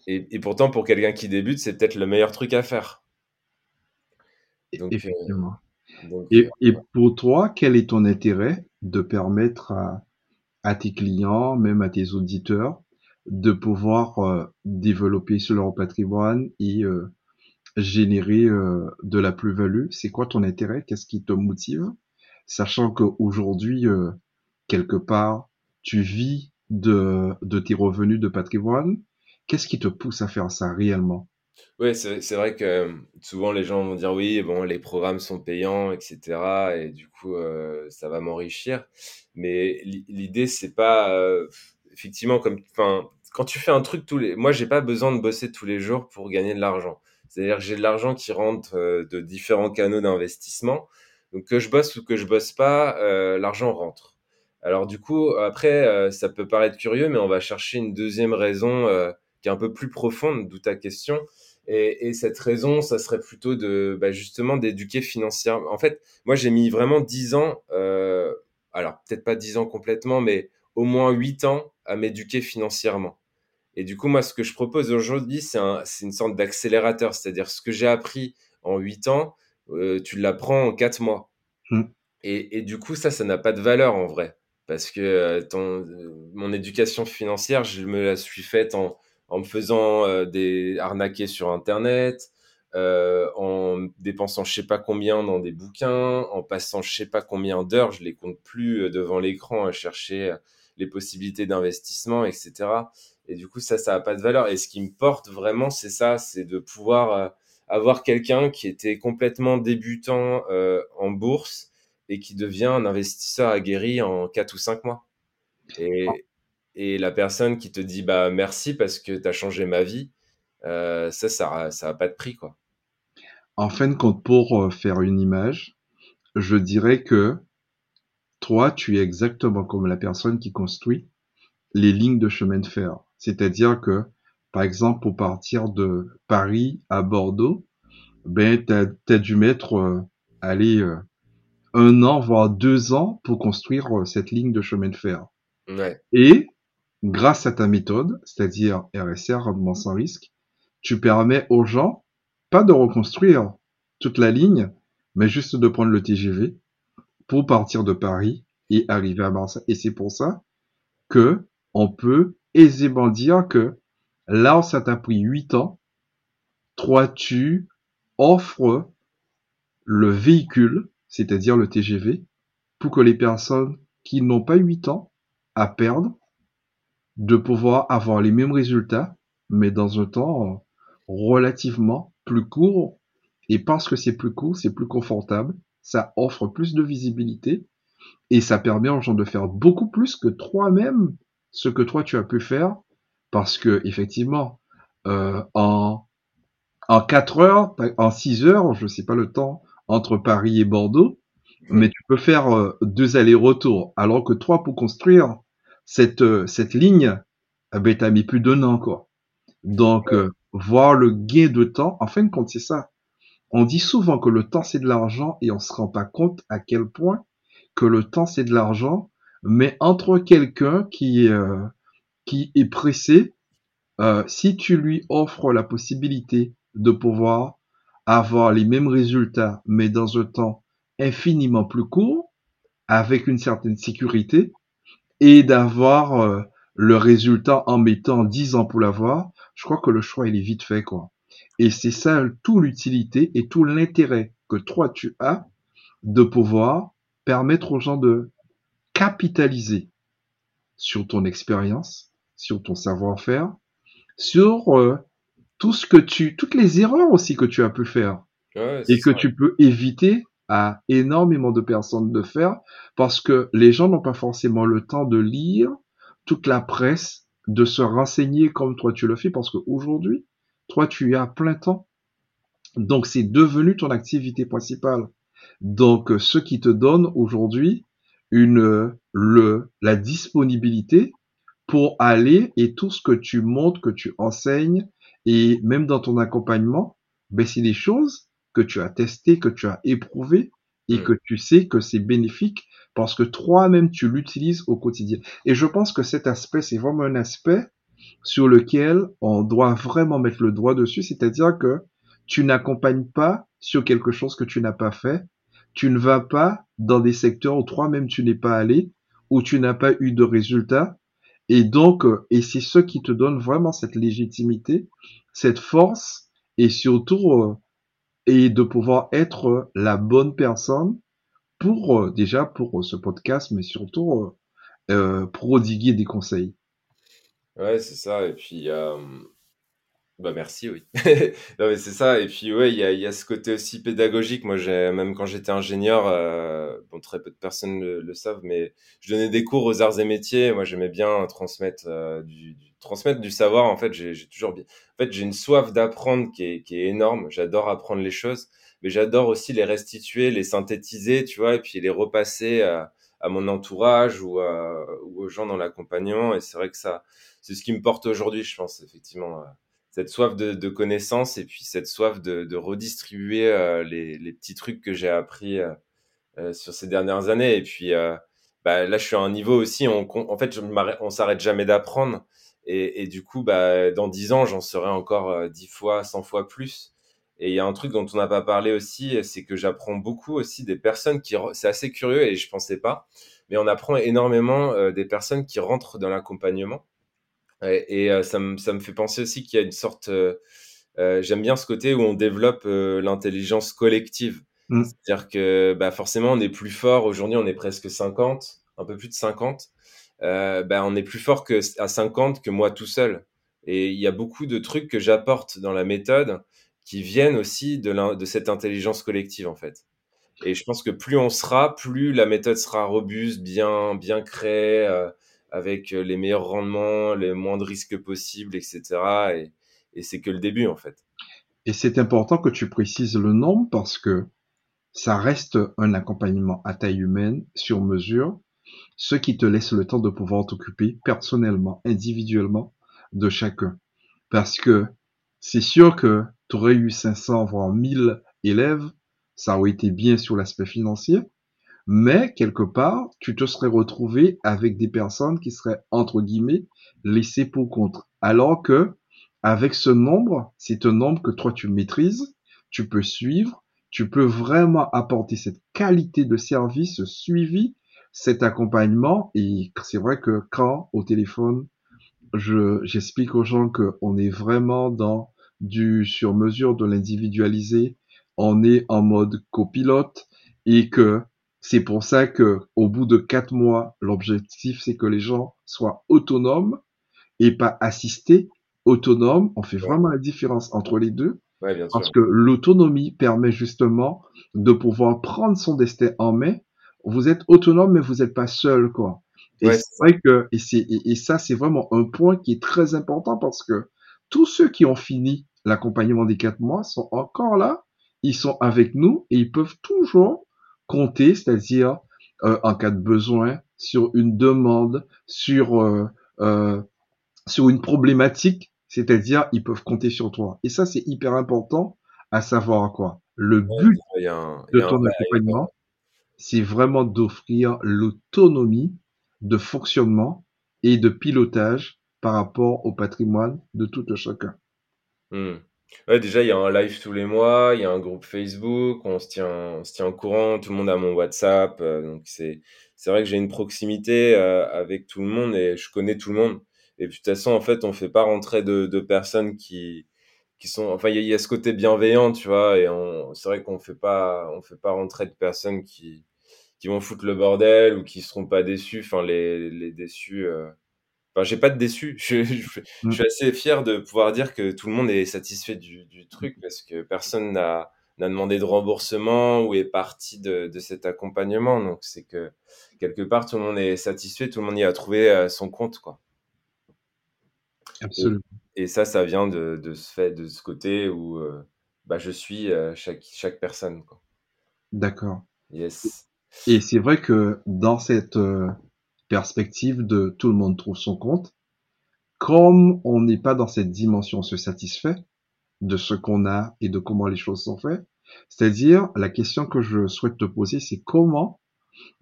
Et, et, pourtant, pour quelqu'un qui débute, c'est peut-être le meilleur truc à faire. Donc, Effectivement. Euh, donc, et, et, pour toi, quel est ton intérêt de permettre à, à tes clients, même à tes auditeurs, de pouvoir euh, développer sur leur patrimoine et euh, générer euh, de la plus-value? C'est quoi ton intérêt? Qu'est-ce qui te motive? Sachant qu'aujourd'hui, euh, quelque part, tu vis de, de tes revenus de patrimoine, qu'est-ce qui te pousse à faire ça réellement? Oui, c'est vrai que euh, souvent les gens vont dire oui, bon, les programmes sont payants, etc. Et du coup, euh, ça va m'enrichir. Mais l'idée, c'est pas euh, effectivement comme, enfin, quand tu fais un truc tous les, moi, j'ai pas besoin de bosser tous les jours pour gagner de l'argent. C'est-à-dire que j'ai de l'argent qui rentre de différents canaux d'investissement. Donc que je bosse ou que je bosse pas, l'argent rentre. Alors du coup, après, ça peut paraître curieux, mais on va chercher une deuxième raison qui est un peu plus profonde, d'où ta question. Et, et cette raison, ça serait plutôt de bah, justement d'éduquer financièrement. En fait, moi, j'ai mis vraiment 10 ans, euh, alors peut-être pas 10 ans complètement, mais au moins 8 ans à m'éduquer financièrement. Et du coup, moi, ce que je propose aujourd'hui, c'est un, c'est une sorte d'accélérateur. C'est-à-dire ce que j'ai appris en 8 ans, euh, tu l'apprends en 4 mois. Hmm. Et, et du coup, ça, ça n'a pas de valeur en vrai. Parce que ton, euh, mon éducation financière, je me la suis faite en, en me faisant euh, des arnaquer sur Internet, euh, en dépensant je sais pas combien dans des bouquins, en passant je sais pas combien d'heures, je les compte plus euh, devant l'écran à chercher euh, les possibilités d'investissement, etc. Et du coup, ça, ça a pas de valeur. Et ce qui me porte vraiment, c'est ça, c'est de pouvoir euh, avoir quelqu'un qui était complètement débutant en bourse et qui devient un investisseur aguerri en 4 ou 5 mois. Et, et la personne qui te dit bah merci parce que tu as changé ma vie, euh, ça, ça, a- ça a pas de prix, quoi. En fin de compte, pour euh, faire une image, je dirais que toi, tu es exactement comme la personne qui construit les lignes de chemin de fer. C'est-à-dire que, par exemple, pour partir de Paris à Bordeaux, ben, t'as, t'as dû mettre, euh, allez, euh, un an, voire deux ans pour construire euh, cette ligne de chemin de fer. Ouais, Et, grâce à ta méthode, c'est-à-dire RSR, rendement sans risque, tu permets aux gens, pas de reconstruire toute la ligne, mais juste de prendre le TGV pour partir de Paris et arriver à Marseille. Et c'est pour ça que on peut aisément dire que là où ça t'a pris huit ans, toi tu offres le véhicule, c'est-à-dire le TGV, pour que les personnes qui n'ont pas huit ans à perdre, de pouvoir avoir les mêmes résultats, mais dans un temps euh, relativement plus court. Et parce que c'est plus court, c'est plus confortable, ça offre plus de visibilité et ça permet aux gens de faire beaucoup plus que toi-même ce que toi tu as pu faire parce que effectivement euh, en en quatre heures, en six heures, je sais pas le temps entre Paris et Bordeaux, mais ouais, tu peux faire euh, deux allers-retours. Alors que toi, pour construire cette euh, cette ligne, eh ben t'as mis plus d'un an quoi. Donc euh, voir le gain de temps, en fin de compte, c'est ça. On dit souvent que le temps c'est de l'argent et on se rend pas compte à quel point que le temps c'est de l'argent, mais entre quelqu'un qui euh, qui est pressé, euh, si tu lui offres la possibilité de pouvoir avoir les mêmes résultats, mais dans un temps infiniment plus court, avec une certaine sécurité, et d'avoir euh, le résultat en mettant 10 ans pour l'avoir, je crois que le choix il est vite fait quoi. Et c'est ça tout l'utilité et tout l'intérêt que toi tu as de pouvoir permettre aux gens de capitaliser sur ton expérience, sur ton savoir-faire, sur euh, tout ce que tu, toutes les erreurs aussi que tu as pu faire ouais, et que ça. tu peux éviter à énormément de personnes de faire parce que les gens n'ont pas forcément le temps de lire toute la presse, de se renseigner comme toi tu le fais parce qu'aujourd'hui, toi tu à plein temps. Donc c'est devenu ton activité principale. Donc euh, ce qui te donne aujourd'hui une euh, le la disponibilité pour aller et tout ce que tu montres, que tu enseignes et même dans ton accompagnement, ben c'est des choses que tu as testées, que tu as éprouvées et Mm. que tu sais que c'est bénéfique parce que toi-même tu l'utilises au quotidien. Et je pense que cet aspect, c'est vraiment un aspect sur lequel on doit vraiment mettre le doigt dessus, c'est-à-dire que tu n'accompagnes pas sur quelque chose que tu n'as pas fait, tu ne vas pas dans des secteurs où toi-même tu n'es pas allé, où tu n'as pas eu de résultats, et donc, euh, et c'est ce qui te donne vraiment cette légitimité, cette force, et surtout, euh, et de pouvoir être la bonne personne pour, euh, déjà pour euh, ce podcast, mais surtout, euh, euh, prodiguer des conseils. Ouais, c'est ça. Et puis, euh, Bah merci, oui. [LAUGHS] Non, mais c'est ça. Et puis, ouais, il y a, y a ce côté aussi pédagogique. Moi, j'ai, même quand j'étais ingénieur, euh, bon, très peu de personnes le, le savent, mais je donnais des cours aux arts et métiers. Moi, j'aimais bien transmettre euh, du, du- transmettre du savoir. En fait, j'ai toujours bien. En fait, j'ai une soif d'apprendre qui est, qui est énorme. J'adore apprendre les choses, mais j'adore aussi les restituer, les synthétiser, tu vois, et puis les repasser à, à mon entourage ou, à- ou aux gens dans l'accompagnement. Et c'est vrai que ça, c'est ce qui me porte aujourd'hui, je pense, effectivement. euh, cette soif de, de connaissance et puis cette soif de, de redistribuer euh, les, les petits trucs que j'ai appris euh, euh, sur ces dernières années. Et puis euh, bah, là, je suis à un niveau aussi, on, en fait, je on s'arrête jamais d'apprendre. Et, et du coup, bah, dans 10 ans, j'en saurai encore euh, 10 fois, 100 fois plus. Et il y a un truc dont on n'a pas parlé aussi, c'est que j'apprends beaucoup aussi des personnes qui... C'est assez curieux et je pensais pas, mais on apprend énormément euh, des personnes qui rentrent dans l'accompagnement. Et, et, euh, ça me, ça me fait penser aussi qu'il y a une sorte... euh, euh, j'aime bien ce côté où on développe euh, l'intelligence collective. Mm. C'est-à-dire que bah, forcément, on est plus fort. Aujourd'hui, on est presque 50, un peu plus de 50. Euh, bah, on est plus fort à 50 que moi tout seul. Et il y a beaucoup de trucs que j'apporte dans la méthode qui viennent aussi de, cette intelligence collective, en fait. Et je pense que plus on sera, plus la méthode sera robuste, bien, bien créée, euh, avec les meilleurs rendements, les moins de risques possibles, etc. Et, et c'est que le début, en fait. Et c'est important que tu précises le nombre parce que ça reste un accompagnement à taille humaine, sur mesure, ce qui te laisse le temps de pouvoir t'occuper personnellement, individuellement de chacun. Parce que c'est sûr que tu aurais eu 500, voire 1000 élèves, ça aurait été bien sur l'aspect financier, mais quelque part, tu te serais retrouvé avec des personnes qui seraient, entre guillemets, laissées pour compte. Alors que, avec ce nombre, c'est un nombre que toi tu maîtrises, tu peux suivre, tu peux vraiment apporter cette qualité de service, ce suivi, cet accompagnement. Et c'est vrai que quand au téléphone, je, j'explique aux gens qu'on est vraiment dans du sur mesure, de l'individualisé, on est en mode copilote et que c'est pour ça que au bout de quatre mois, l'objectif c'est que les gens soient autonomes et pas assistés. Autonomes, on fait Ouais, vraiment la différence entre les deux ouais, bien parce sûr. que l'autonomie permet justement de pouvoir prendre son destin en main. Vous êtes autonome, mais vous n'êtes pas seul, quoi. Et Ouais, c'est vrai que, et c'est, et, et ça, c'est vraiment un point qui est très important parce que tous ceux qui ont fini l'accompagnement des quatre mois sont encore là, ils sont avec nous et ils peuvent toujours compter, c'est-à-dire euh, en cas de besoin, sur une demande, sur euh, euh, sur une problématique, c'est-à-dire ils peuvent compter sur toi. Et ça, c'est hyper important à savoir quoi. Le but un, de ton accompagnement, c'est vraiment d'offrir l'autonomie de fonctionnement et de pilotage par rapport au patrimoine de tout un chacun. Hmm. Déjà, il y a un live tous les mois, il y a un groupe Facebook, on se tient, on se tient au courant, tout le monde a mon WhatsApp, euh, donc c'est, vrai que j'ai une proximité euh, avec tout le monde et je connais tout le monde. Et de toute façon, en fait, on fait pas rentrer de, personnes qui, qui sont, enfin, il y, y a ce côté bienveillant, tu vois, et c'est vrai qu'on on fait pas rentrer de personnes qui, qui vont foutre le bordel ou qui seront pas déçus. Enfin, les, les déçus. euh, Enfin, j'ai pas de déçu. [LAUGHS] Je, je- je Mm. suis assez fier de pouvoir dire que tout le monde est satisfait du, du truc parce que personne n'a n'a demandé de remboursement ou est parti de, de cet accompagnement. Donc, c'est que quelque part, tout le monde est satisfait, tout le monde y a trouvé euh, son compte, quoi. Et, Absolument. et ça, ça vient de, de ce fait, de ce côté où euh, bah, je suis euh, chaque, chaque personne, quoi. D'accord. Yes. Et c'est vrai que dans cette euh, perspective de tout le monde trouve son compte, comme on n'est pas dans cette dimension, on se satisfait de ce qu'on a et de comment les choses sont faites. C'est-à-dire, la question que je souhaite te poser, c'est comment,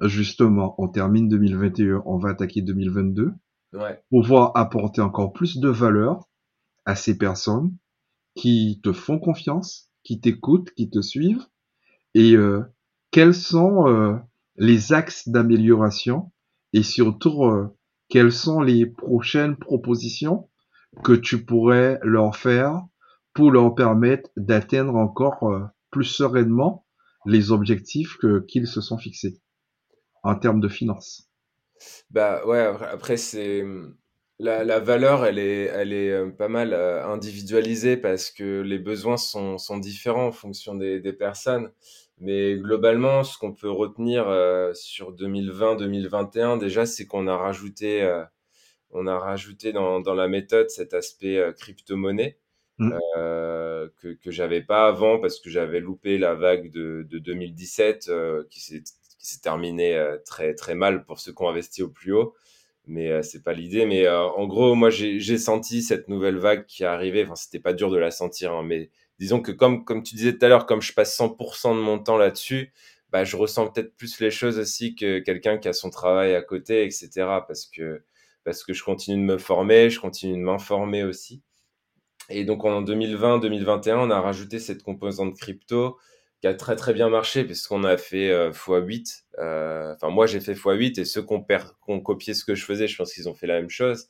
justement, on termine 2021, on va attaquer 2022, Ouais. pouvoir apporter encore plus de valeur à ces personnes qui te font confiance, qui t'écoutent, qui te suivent, et euh, quels sont euh, les axes d'amélioration et surtout euh, quelles sont les prochaines propositions que tu pourrais leur faire pour leur permettre d'atteindre encore euh, plus sereinement les objectifs qu'ils se sont fixés en termes de finances? Bah ouais, après, c'est La, valeur, elle est, elle est euh, pas mal individualisée parce que les besoins sont, sont différents en fonction des personnes. Mais globalement, ce qu'on peut retenir euh, sur 2020-2021, déjà, c'est qu'on a rajouté, euh, on a rajouté dans, dans la méthode cet aspect euh, crypto-monnaie Mm. euh, que, que j'avais pas avant parce que j'avais loupé la vague de, de 2017 euh, qui s'est terminée euh, très très mal pour ceux qui ont investi au plus haut. Mais euh, c'est pas l'idée. Mais euh, en gros, moi j'ai senti cette nouvelle vague qui est arrivée. Enfin, c'était pas dur de la sentir, hein, mais disons que comme tu disais tout à l'heure, comme je passe 100% de mon temps là-dessus, bah je ressens peut-être plus les choses aussi que quelqu'un qui a son travail à côté, etc. Parce que parce que je continue de me former, je continue de m'informer aussi. Et donc en 2020-2021, on a rajouté cette composante crypto qui a très très bien marché puisqu'on a fait euh, x8. Euh, Enfin moi j'ai fait x8 et ceux qui ont copié ce que je faisais, je pense qu'ils ont fait la même chose.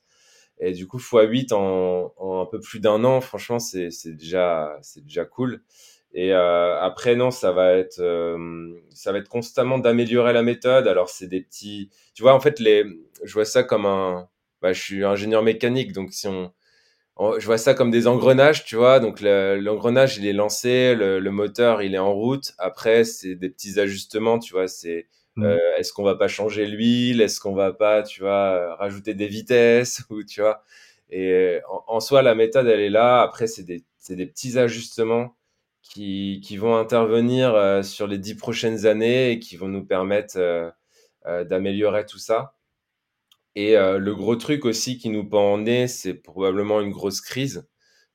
Et du coup x8 en, un peu plus d'un an, franchement c'est déjà déjà cool. Et euh, après non, ça va être euh, ça va être constamment d'améliorer la méthode. Alors c'est des petits, tu vois en fait les, je vois ça comme un, bah, je suis ingénieur mécanique donc si on je vois ça comme des engrenages, tu vois. Donc le- l'engrenage, il est lancé, le, le moteur, il est en route. Après, c'est des petits ajustements, tu vois. C'est euh, Mm. est-ce qu'on va pas changer l'huile, est-ce qu'on va pas, tu vois, euh, rajouter des vitesses? [LAUGHS] Ou tu vois? Et euh, en, soi, la méthode, elle est là. Après, c'est des des petits ajustements qui qui vont intervenir euh, sur les dix prochaines années et qui vont nous permettre euh, euh, d'améliorer tout ça. Et euh, le gros truc aussi qui nous pend en nez, c'est probablement une grosse crise.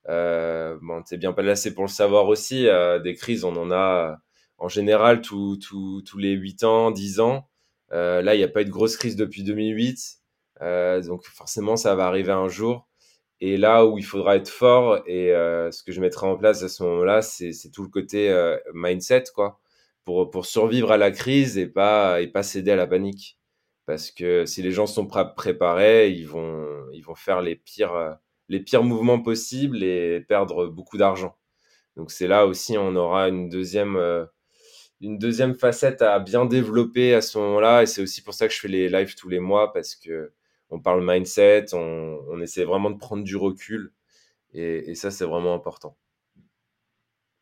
Euh, bon, t'es bien placé pour le savoir aussi. euh, des crises, on en a euh, en général tous les 8 ans, 10 ans. Euh, là, il n'y a pas eu de grosse crise depuis 2008. Euh, donc forcément, ça va arriver un jour. Et là où il faudra être fort, et euh, ce que je mettrai en place à ce moment-là, c'est tout le côté euh, mindset, quoi, pour, pour survivre à la crise et pas, et pas céder à la panique. Parce que si les gens sont pré- préparés, ils vont, ils vont faire les pires, euh, les pires mouvements possibles et perdre beaucoup d'argent. Donc c'est là aussi on aura une deuxième, euh, une deuxième facette à bien développer à ce moment-là. Et c'est aussi pour ça que je fais les lives tous les mois parce que on parle mindset, on, on essaie vraiment de prendre du recul et, et ça c'est vraiment important.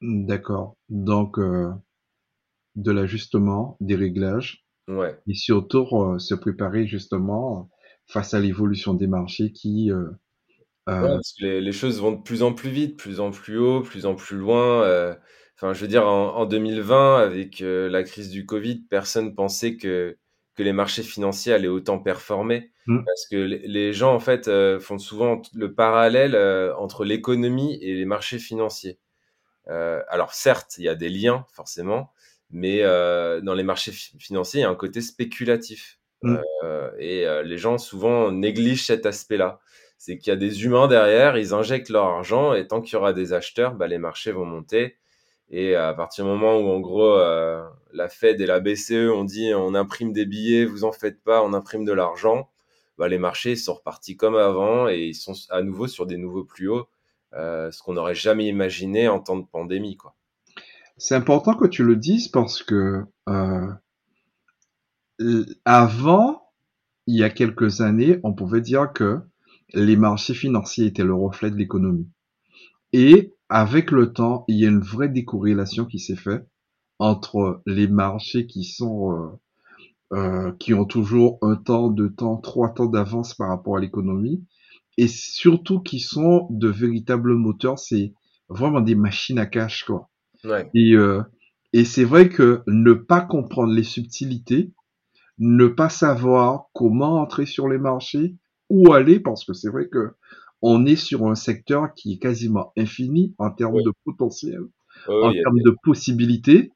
D'accord. Donc, euh, de l'ajustement, des réglages, Ouais. et surtout euh, se préparer justement face à l'évolution des marchés qui, euh, Ouais, parce que les, les choses vont de plus en plus vite, plus en plus haut, plus en plus loin. Enfin, je veux dire, en, en 2020, avec euh, la crise du Covid, personne pensait que, que les marchés financiers allaient autant performer. hmm, Parce que les, gens, en fait, euh, font souvent le parallèle euh, entre l'économie et les marchés financiers. Alors, certes, il y a des liens, forcément, mais dans les marchés fi- financiers, il y a un côté spéculatif. Euh, et les gens souvent négligent cet aspect-là. C'est qu'il y a des humains derrière, ils injectent leur argent et tant qu'il y aura des acheteurs, bah, les marchés vont monter. Et à partir du moment où, en gros, euh, la Fed et la BCE ont dit on imprime des billets, vous en faites pas, on imprime de l'argent, bah, les marchés sont repartis comme avant et ils sont à nouveau sur des nouveaux plus hauts, euh, ce qu'on n'aurait jamais imaginé en temps de pandémie, quoi. C'est important que tu le dises parce que euh, avant, il y a quelques années, on pouvait dire que les marchés financiers étaient le reflet de l'économie. Et avec le temps, il y a une vraie décorrélation qui s'est faite entre les marchés qui sont euh, euh, qui ont toujours un temps, deux temps, trois temps d'avance par rapport à l'économie, et surtout qui sont de véritables moteurs. C'est vraiment des machines à cash, quoi. Ouais, Et, euh, et c'est vrai que ne pas comprendre les subtilités, ne pas savoir comment entrer sur les marchés, où aller, parce que c'est vrai que on est sur un secteur qui est quasiment infini en termes oui, de potentiel, en termes de possibilités.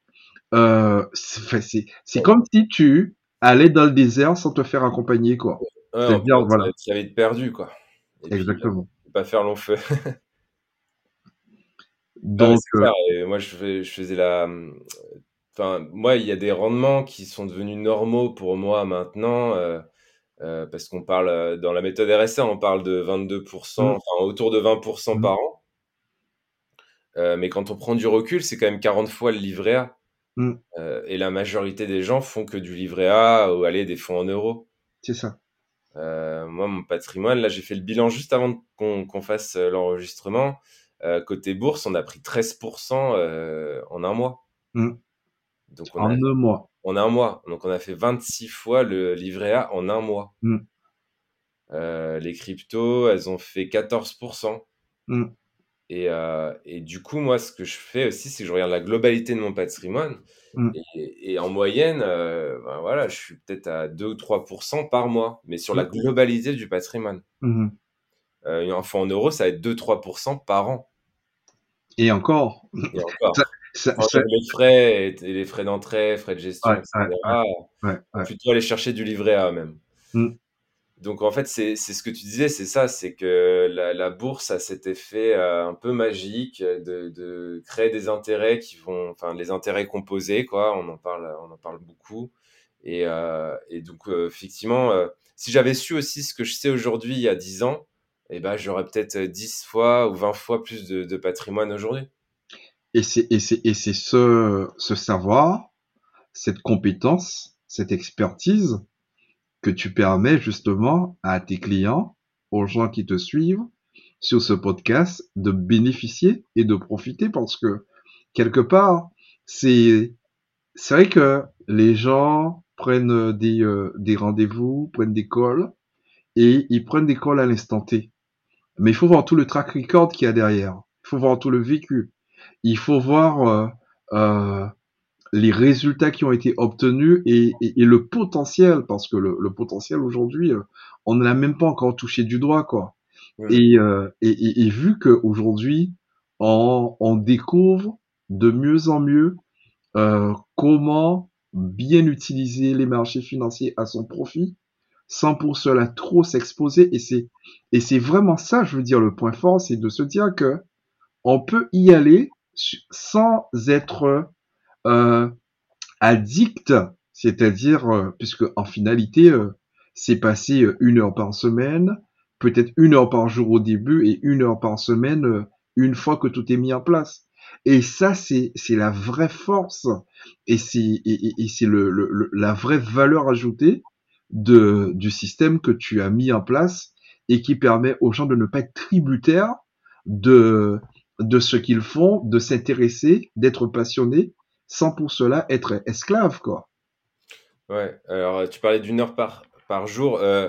Euh, c'est, comme si tu allais dans le désert sans te faire accompagner, quoi. ouais, peut être voilà, perdu, quoi. Et puis, euh, exactement. faut pas faire long feu. [LAUGHS] Donc, euh, moi, je, fais- je faisais la. Enfin, moi, il y a des rendements qui sont devenus normaux pour moi maintenant, euh, euh, parce qu'on parle euh, dans la méthode RSA, on parle de 22%, hum, enfin autour de 20% hum, par an. Euh, mais quand on prend du recul, c'est quand même 40 fois le livret A. Euh, et la majorité des gens font que du livret A ou aller des fonds en euros. c'est ça. Moi, mon patrimoine, là, j'ai fait le bilan juste avant qu'on fasse l'enregistrement. Côté bourse, on a pris 13% euh, en un mois. Donc on En a, un mois. En un mois. Donc on a fait 26 fois le livret A en un mois. Hmm. Euh, les cryptos, elles ont fait 14%. Hmm. Et, euh, et du coup, moi, ce que je fais aussi, c'est que je regarde la globalité de mon patrimoine. Mm. Et, et en moyenne, euh, ben voilà, je suis peut-être à 2 ou 3% par mois, mais sur la Mm. globalité du patrimoine. Une info en euros, ça va être 2-3% par an. Et encore, Et encore, [LAUGHS] ça, ça, Quand ça- les frais, et, et les frais d'entrée, frais de gestion, Ouais, etc., ouais, plutôt aller chercher du livret A même. Mm. Donc en fait, c'est c'est ce que tu disais, c'est ça, c'est que la, la bourse a cet effet euh, un peu magique de, de créer des intérêts qui vont, enfin les intérêts composés, quoi. On en parle, on en parle beaucoup. Et, euh, et donc euh, effectivement, si j'avais su aussi ce que je sais aujourd'hui il y a 10 ans, eh ben j'aurais peut-être 10 fois ou 20 fois plus de, de patrimoine aujourd'hui. Et c'est, ce, ce savoir, cette compétence, cette expertise que tu permets justement à tes clients, aux gens qui te suivent sur ce podcast, de bénéficier et de profiter parce que quelque part, c'est, c'est vrai que les gens prennent des, euh, des rendez-vous, prennent des calls et ils prennent des calls à l'instant T. Mais il faut voir tout le track record qu'il y a derrière. Il faut voir tout le vécu. Il faut voir euh, euh, les résultats qui ont été obtenus et, et, et le potentiel, parce que le, le potentiel aujourd'hui, euh, on ne l'a même pas encore touché du doigt, quoi. Et, euh, et, et vu qu'aujourd'hui, on, on découvre de mieux en mieux euh, comment bien utiliser les marchés financiers à son profit, sans pour cela trop s'exposer. Et c'est et c'est vraiment ça, je veux dire, le point fort, c'est de se dire que on peut y aller sans être euh, addict, c'est-à-dire, euh, puisque en finalité, euh, c'est passer une heure par semaine, peut-être une heure par jour au début et une heure par semaine une fois que tout est mis en place. Et ça, c'est la vraie force et c'est c'est le- la vraie valeur ajoutée de du système que tu as mis en place et qui permet aux gens de ne pas être tributaires de de ce qu'ils font, de s'intéresser, d'être passionnés, sans pour cela être esclave, quoi. Ouais, alors tu parlais d'une heure par, par jour. Euh,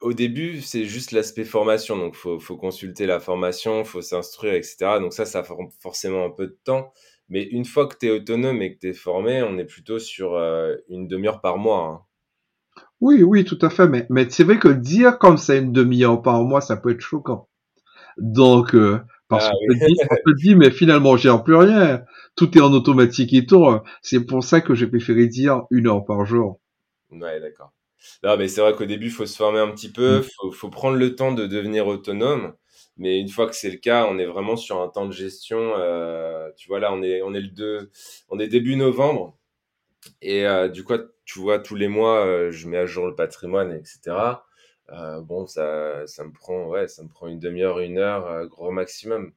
au début, c'est juste l'aspect formation, donc faut, faut consulter la formation, faut s'instruire, etc. Donc ça, ça prend forcément un peu de temps. Mais une fois que tu es autonome et que tu es formé, on est plutôt sur euh, une demi-heure par mois. hein. Oui, oui, tout à fait, mais, mais c'est vrai que dire comme ça une demi-heure par mois, ça peut être choquant. Donc, euh, parce Ah qu'on oui, te te dit, mais finalement, j'ai plus rien. Tout est en automatique et tout. C'est pour ça que j'ai préféré dire une heure par jour. ouais, d'accord. Non, mais c'est vrai qu'au début, il faut se former un petit peu, Mm. faut, faut prendre le temps de devenir autonome. Mais une fois que c'est le cas, on est vraiment sur un temps de gestion. euh, tu vois, là, on est, on est le 2, on est début novembre. Et euh, du coup, tu vois, tous les mois, euh, je mets à jour le patrimoine, etc. Euh, bon, ça, ça me prend, ouais, ça me prend une demi-heure, une heure, euh, gros maximum.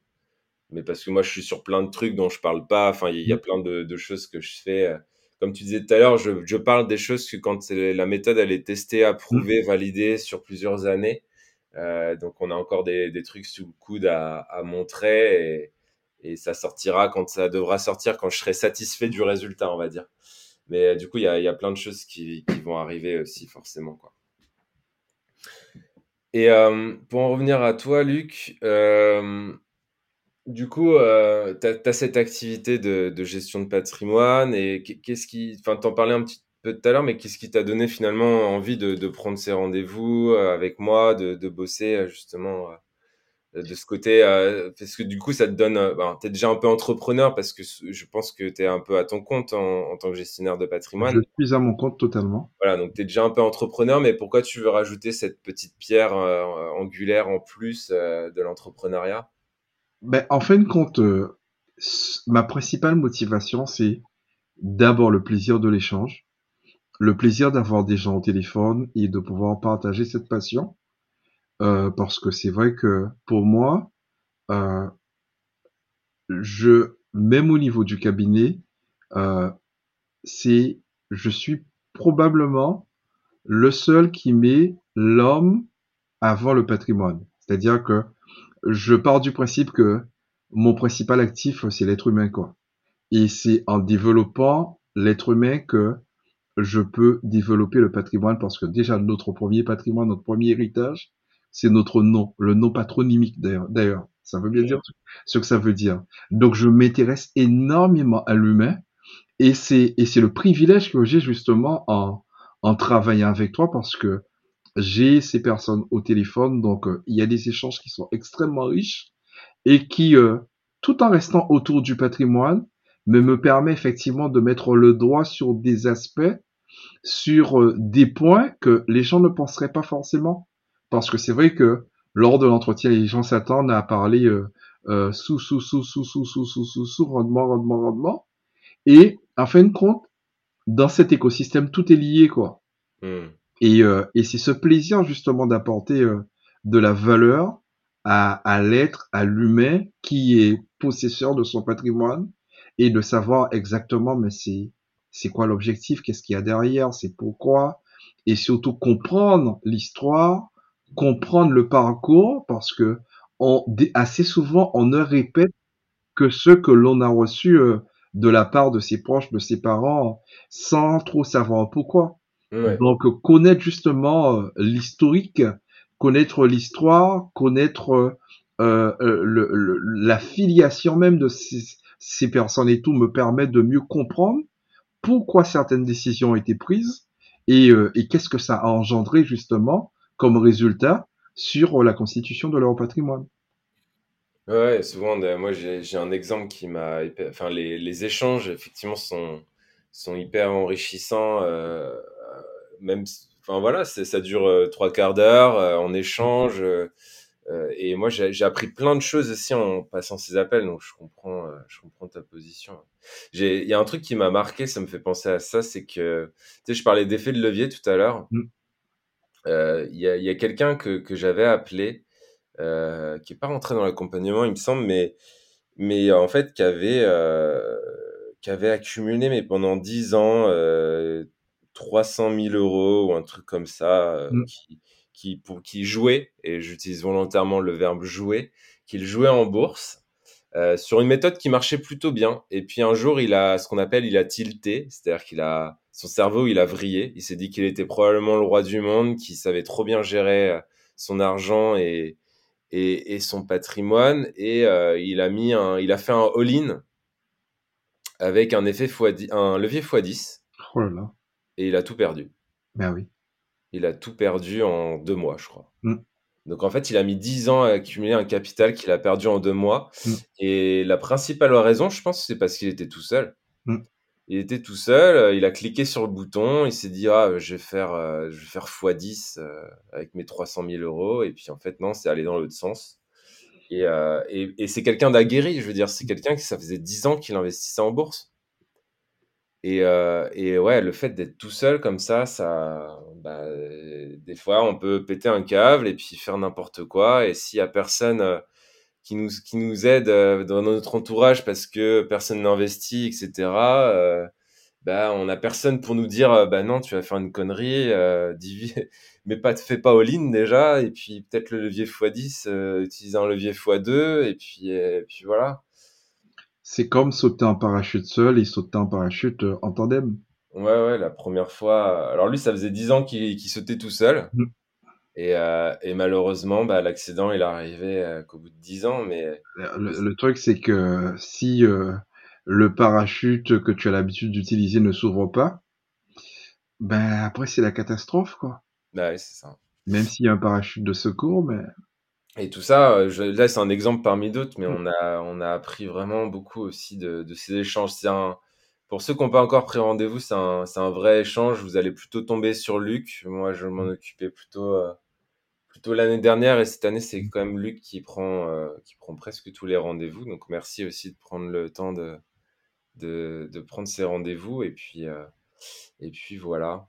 Mais parce que moi, je suis sur plein de trucs dont je parle pas. Enfin, il y, a plein de, de choses que je fais. euh. Comme tu disais tout à l'heure, je, je parle des choses que quand la méthode, elle est testée, approuvée, validée sur plusieurs années. Euh, donc, on a encore des, des trucs sous le coude à, à montrer et, et ça sortira quand ça devra sortir, quand je serai satisfait du résultat, on va dire. Mais du coup, il y a, il y a plein de choses qui, qui vont arriver aussi, forcément, quoi. Et euh, pour en revenir à toi, Luc, euh, du coup, euh, tu as, cette activité de, gestion de patrimoine et qu'est- qu'est-ce qui, enfin, t'en parlais un petit peu tout à l'heure, mais qu'est-ce qui t'a donné finalement envie de, prendre ces rendez-vous euh, avec moi, de, bosser justement de ce côté, euh, parce que du coup, ça te donne, euh, ben, t'es déjà un peu entrepreneur parce que je pense que t'es un peu à ton compte en, en tant que gestionnaire de Je patrimoine. suis à mon compte totalement. Voilà, donc t'es déjà un peu entrepreneur, mais pourquoi tu veux rajouter cette petite pierre euh, angulaire en plus euh, de l'entrepreneuriat? Ben, en fin de compte, euh, ma principale motivation, c'est d'abord le plaisir de l'échange, le plaisir d'avoir des gens au téléphone et de pouvoir partager cette passion. Euh, parce que c'est vrai que pour moi, euh, je, même au niveau du cabinet, euh, c'est, je suis probablement le seul qui met l'homme avant le patrimoine. C'est-à-dire que je pars du principe que mon principal actif, c'est l'être humain, quoi. Et c'est en développant l'être humain que je peux développer le patrimoine parce que déjà notre premier patrimoine, notre premier héritage, c'est notre nom, le nom patronymique d'ailleurs. Ça veut bien dire ce que ça veut dire. Donc je m'intéresse énormément à l'humain et c'est et c'est le privilège que j'ai justement en en travaillant avec toi parce que j'ai ces personnes au téléphone, donc euh, il y a des échanges qui sont extrêmement riches et qui, euh, tout en restant autour du patrimoine, mais me permet effectivement de mettre le doigt sur des aspects, sur euh, des points que les gens ne penseraient pas forcément. Parce que c'est vrai que lors de l'entretien, les gens s'attendent à parler sous, sous, sous, sous, sous, sous, sous, sous, sous, rendement, rendement, rendement. Et en fin de compte, dans cet écosystème, tout est lié, quoi. Hmm. Et, euh, et c'est ce plaisir justement d'apporter euh, de la valeur à, à l'être, à l'humain qui est possesseur de son patrimoine et de savoir exactement mais c'est c'est quoi l'objectif, qu'est-ce qu'il y a derrière, c'est pourquoi et surtout comprendre l'histoire, comprendre le parcours parce que on, assez souvent on ne répète que ce que l'on a reçu euh, de la part de ses proches, de ses parents, sans trop savoir pourquoi. Donc connaître justement euh, l'historique, connaître l'histoire, connaître euh, euh, le, la filiation même de ces, ces, personnes et tout me permet de mieux comprendre pourquoi certaines décisions ont été prises et, et qu'est-ce que ça a engendré justement comme résultat sur la constitution de leur patrimoine. Ouais, souvent, moi j'ai un exemple qui m'a. Enfin, les, les, échanges, effectivement, sont, sont hyper enrichissants. Euh, même, enfin voilà, ça dure euh, trois quarts d'heure, euh, on échange. Euh, et moi, j'ai appris plein de choses aussi en passant ces appels, donc je comprends, je comprends ta position. Il y a un truc qui m'a marqué, ça me fait penser à ça, c'est que, tu sais, je parlais d'effet de levier tout à l'heure. Mm. Il y a, y a quelqu'un que, que j'avais appelé, euh, qui est pas rentré dans l'accompagnement, il me semble, mais, mais en fait, qui avait, euh, qui avait accumulé, mais pendant 10 ans, euh, 300 000 euros ou un truc comme ça, euh, mm. qui, qui, pour, qui jouait, et j'utilise volontairement le verbe jouer, qu'il jouait en bourse. Euh, sur une méthode qui marchait plutôt bien. Et puis un jour, il a ce qu'on appelle, il a tilté, c'est-à-dire qu'il a son cerveau, il a vrillé. Il s'est dit qu'il était probablement le roi du monde, qu'il savait trop bien gérer euh, son argent et, et, et son patrimoine. Et euh, il a mis un, il a fait un all-in avec un effet x un levier x10. Oh là là et il a tout perdu. Ben oui. Il a tout perdu en deux mois, je crois. Mm. Donc en fait, il a mis dix ans à accumuler un capital qu'il a perdu en deux mois. Mm. Et la principale raison, je pense, c'est parce qu'il était tout seul. Mm. Il était tout seul, euh, il a cliqué sur le bouton, il s'est dit ah je vais faire euh, je vais faire x10 euh, avec mes 300 000 euros. Et puis en fait non c'est allé dans l'autre sens. Et, et, c'est quelqu'un d'aguerri je veux dire. C'est quelqu'un qui ça faisait dix ans qu'il investissait en bourse. Et, et, ouais, le fait d'être tout seul comme ça, ça, bah, des fois, on peut péter un câble et puis faire n'importe quoi. Et s'il y a personne qui nous, qui nous aide euh, dans notre entourage parce que personne n'investit, etc., bah, on n'a personne pour nous dire, bah non, tu vas faire une connerie, [LAUGHS] mais pas, fais pas all-in déjà. Et puis peut-être le levier x10, utilise un levier x2. Et puis, et puis voilà. C'est comme sauter en parachute seul et sauter en parachute euh, en tandem. Ouais, ouais, la première fois. Alors lui, ça faisait 10 ans qu'il sautait tout seul. Mm. Et, euh, et, malheureusement, bah, l'accident, il est arrivé euh, qu'au bout de 10 ans. Mais... Le, truc, c'est que si le parachute que tu as l'habitude d'utiliser ne s'ouvre pas, ben après, c'est la catastrophe, quoi. Bah ouais, c'est ça. Même s'il y a un parachute de secours, mais... Et tout ça, euh, je, là, c'est un exemple parmi d'autres, mais mmh. on a, on a appris vraiment beaucoup aussi de, de ces échanges. C'est un, pour ceux qui n'ont pas encore pris rendez-vous, c'est un, un vrai échange. Vous allez plutôt tomber sur Luc. Moi, je m'en occupais plutôt, euh, plutôt l'année dernière, et cette année, c'est quand même Luc qui prend, euh, qui prend presque tous les rendez-vous. Donc, merci aussi de prendre le temps de, de, de prendre ces rendez-vous. Et puis, et puis voilà.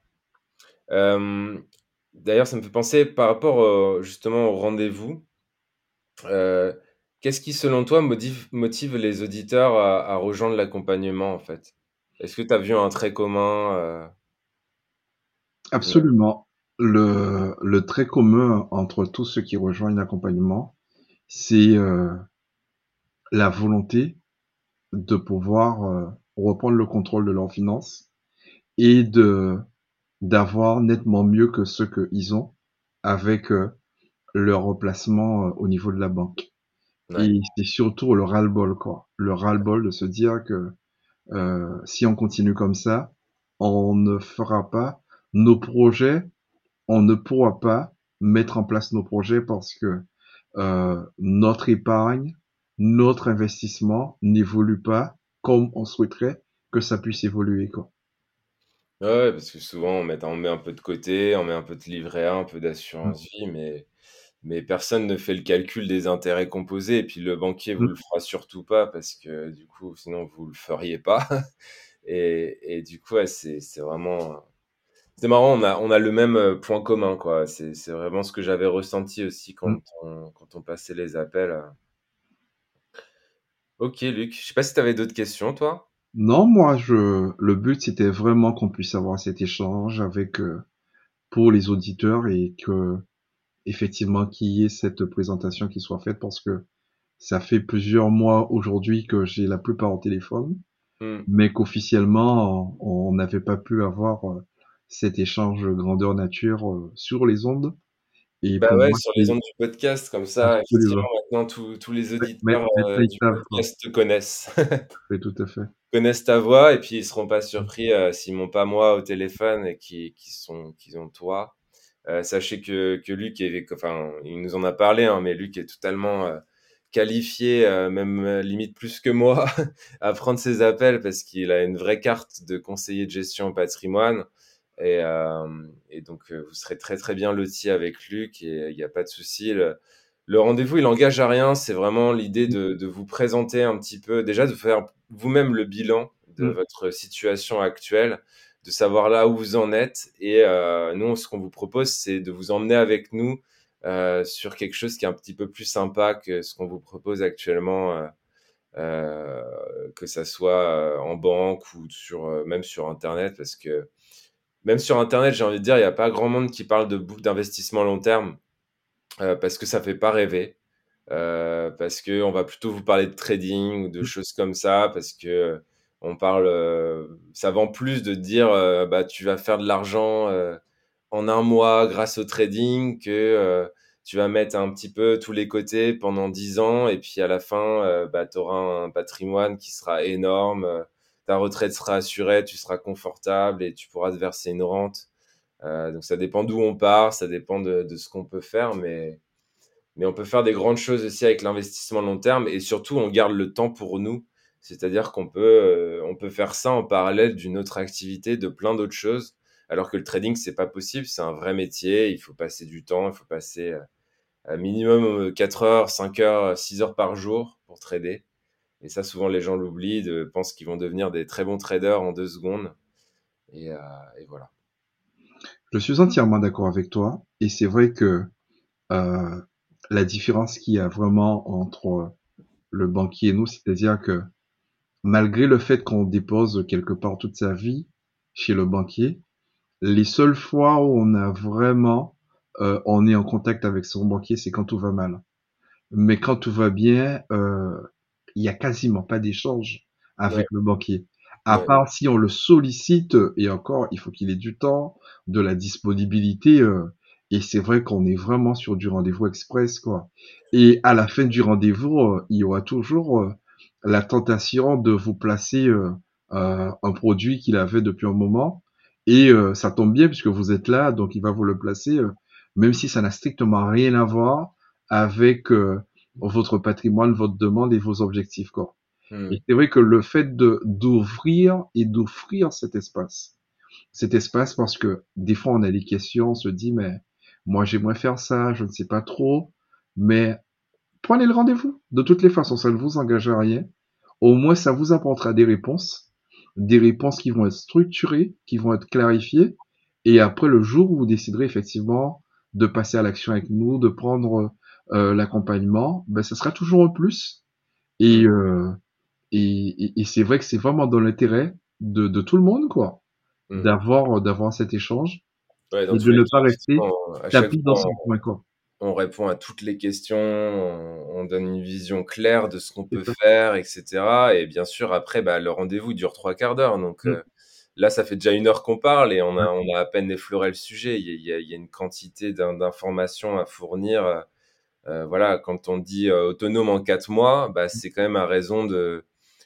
D'ailleurs, ça me fait penser par rapport justement au rendez-vous. Euh, qu'est-ce qui, selon toi, motive, motive les auditeurs à, rejoindre l'accompagnement, en fait? Est-ce que tu as vu un trait commun euh? Absolument. Le, le trait commun entre tous ceux qui rejoignent l'accompagnement, c'est euh, la volonté de pouvoir euh, reprendre le contrôle de leurs finances et de d'avoir nettement mieux que ce qu'ils ont avec euh, leur replacement euh, au niveau de la banque. Ouais. Et c'est surtout le ras-le-bol, quoi. Le ras-le-bol de se dire que euh, si on continue comme ça, on ne fera pas nos projets, on ne pourra pas mettre en place nos projets parce que euh, notre épargne, notre investissement n'évolue pas comme on souhaiterait que ça puisse évoluer, quoi. Ouais, parce que souvent on met, on met un peu de côté, on met un peu de livret A, un peu d'assurance vie, mais, mais personne ne fait le calcul des intérêts composés. Et puis le banquier vous mm, le fera surtout pas parce que du coup, sinon vous le feriez pas. [LAUGHS] Et, et du coup, ouais, c'est, c'est vraiment, c'est marrant, on a, on a le même euh, point commun, quoi. C'est, c'est vraiment ce que j'avais ressenti aussi mm. quand on, quand on passait les appels. euh. Ok, Luc, je sais pas si tu avais d'autres questions, toi? Non, moi, je, le but, c'était vraiment qu'on puisse avoir cet échange avec, euh, pour les auditeurs et que, effectivement, qu'il y ait cette présentation qui soit faite parce que ça fait plusieurs mois aujourd'hui que j'ai la plupart au téléphone, Hmm. mais qu'officiellement, on on n'avait pas pu avoir euh, cet échange grandeur nature euh, sur les ondes. Et Bah ouais, moi, sur les ondes du podcast, comme ça, effectivement, absolument. maintenant, tous tous les auditeurs mais euh, du podcast te connaissent. [LAUGHS] Oui, tout à fait. connaissent ta voix et puis ils seront pas surpris euh, s'ils m'ont pas moi au téléphone et qui, qui sont qui ont toi. Euh, sachez que, que Luc est, enfin, il nous en a parlé, hein, mais Luc est totalement euh, qualifié, même limite plus que moi, [LAUGHS] à prendre ses appels parce qu'il a une vraie carte de conseiller de gestion patrimoine. Et, euh, et donc, euh, vous serez très très bien loti avec Luc et il n'y a pas de souci. Le, le rendez-vous, il engage à rien. C'est vraiment l'idée de, de vous présenter un petit peu, déjà de faire vous-même le bilan de Mm, votre situation actuelle, de savoir là où vous en êtes. Et euh, nous, ce qu'on vous propose, c'est de vous emmener avec nous euh, sur quelque chose qui est un petit peu plus sympa que ce qu'on vous propose actuellement, euh, euh, que ça soit euh, en banque ou sur, euh, même sur Internet, parce que même sur Internet, j'ai envie de dire, il n'y a pas grand monde qui parle de bou- d'investissement long terme, euh, parce que ça fait pas rêver. Euh, parce que on va plutôt vous parler de trading ou de mm, choses comme ça, parce que on parle, euh, ça vend plus de dire, euh, bah, tu vas faire de l'argent en un mois grâce au trading que tu vas mettre un petit peu tous les côtés pendant 10 ans et puis à la fin, bah, tu auras un patrimoine qui sera énorme, ta retraite sera assurée, tu seras confortable et tu pourras te verser une rente. Euh, donc ça dépend d'où on part, ça dépend de, ce qu'on peut faire, mais on peut faire des grandes choses aussi avec l'investissement long terme et surtout on garde le temps pour nous. C'est-à-dire qu'on peut, euh, peut faire ça en parallèle d'une autre activité, de plein d'autres choses. Alors que le trading, c'est pas possible, c'est un vrai métier, il faut passer du temps, il faut passer euh, minimum euh, 4 heures, 5 heures, 6 heures par jour pour trader. Et ça, souvent, les gens l'oublient, de, pensent qu'ils vont devenir des très bons traders en deux secondes. Et, euh, et voilà. Je suis entièrement d'accord avec toi. Et c'est vrai que euh, la différence qu'il y a vraiment entre le banquier et nous, c'est-à-dire que malgré le fait qu'on dépose quelque part toute sa vie chez le banquier, les seules fois où on a vraiment, euh, on est en contact avec son banquier, c'est quand tout va mal. Mais quand tout va bien, euh, il y a quasiment pas d'échange Ouais, avec le banquier. À ouais, part si on le sollicite, et encore, il faut qu'il ait du temps, de la disponibilité, euh, et c'est vrai qu'on est vraiment sur du rendez-vous express, quoi. Et à la fin du rendez-vous, euh, il y aura toujours euh, la tentation de vous placer un produit qu'il avait depuis un moment, et euh, ça tombe bien puisque vous êtes là, donc il va vous le placer, même si ça n'a strictement rien à voir avec euh, votre patrimoine, votre demande et vos objectifs, quoi. Hmm. Et c'est vrai que le fait de d'ouvrir et d'offrir cet espace, cet espace parce que des fois on a des questions, on se dit mais moi j'aimerais faire ça, je ne sais pas trop, mais prenez le rendez-vous. De toutes les façons, ça ne vous engage à rien. Au moins ça vous apportera des réponses, des réponses qui vont être structurées, qui vont être clarifiées. Et après le jour où vous déciderez effectivement de passer à l'action avec nous, de prendre euh, l'accompagnement, ben ce sera toujours un plus. Et euh, et, et, et c'est vrai que c'est vraiment dans l'intérêt de, de tout le monde, quoi, Hmm. d'avoir d'avoir cet échange. et de ne pas rester tapis dans son coin. Quoi on répond à toutes les questions, on, donne une vision claire de ce qu'on peut faire, etc. Et bien sûr, après, bah, le rendez-vous dure trois quarts d'heure. Donc mmh. euh, là, ça fait déjà une heure qu'on parle et on a, on a à peine effleuré le sujet. Il y a, il y a, une quantité d'informations à fournir. Euh, voilà, quand on dit euh, autonome en quatre mois, bah, c'est quand même à raison de,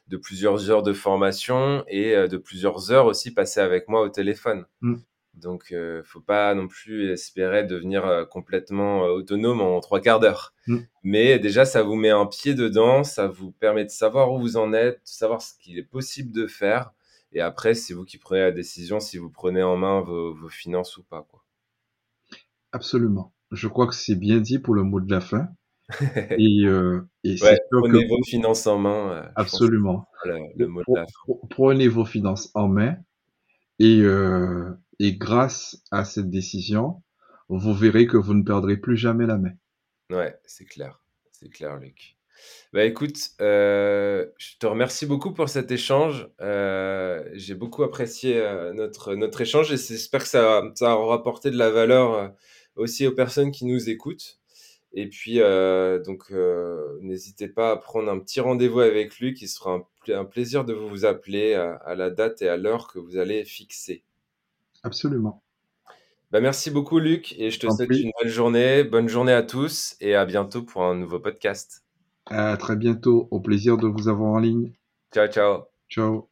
de plusieurs heures de formation et de plusieurs heures aussi passées avec moi au téléphone. Mmh. Donc, euh, faut pas non plus espérer devenir euh, complètement euh, autonome en trois quarts d'heure. Mm. Mais déjà, ça vous met un pied dedans, ça vous permet de savoir où vous en êtes, de savoir ce qu'il est possible de faire. Et après, c'est vous qui prenez la décision si vous prenez en main vos, finances ou pas. Quoi. Absolument. Je crois que c'est bien dit pour le mot de la fin. [LAUGHS] et, euh, et ouais, prenez vos finances en main. absolument. Le, mot de la fin. Prenez vos finances en main. Et, euh, et grâce à cette décision, vous verrez que vous ne perdrez plus jamais la main. Ouais, c'est clair. C'est clair, Luc. Bah écoute, euh, je te remercie beaucoup pour cet échange. Euh, j'ai beaucoup apprécié euh, notre, notre échange et j'espère que ça, ça aura apporté de la valeur aussi aux personnes qui nous écoutent. Et puis, donc, n'hésitez pas à prendre un petit rendez-vous avec Luc. Il sera un, un plaisir de vous appeler à, à la date et à l'heure que vous allez fixer. Absolument. Bah, merci beaucoup, Luc, et je te souhaite une belle journée. Bonne journée à tous, et à bientôt pour un nouveau podcast. À très bientôt. Au plaisir de vous avoir en ligne. Ciao, ciao. Ciao.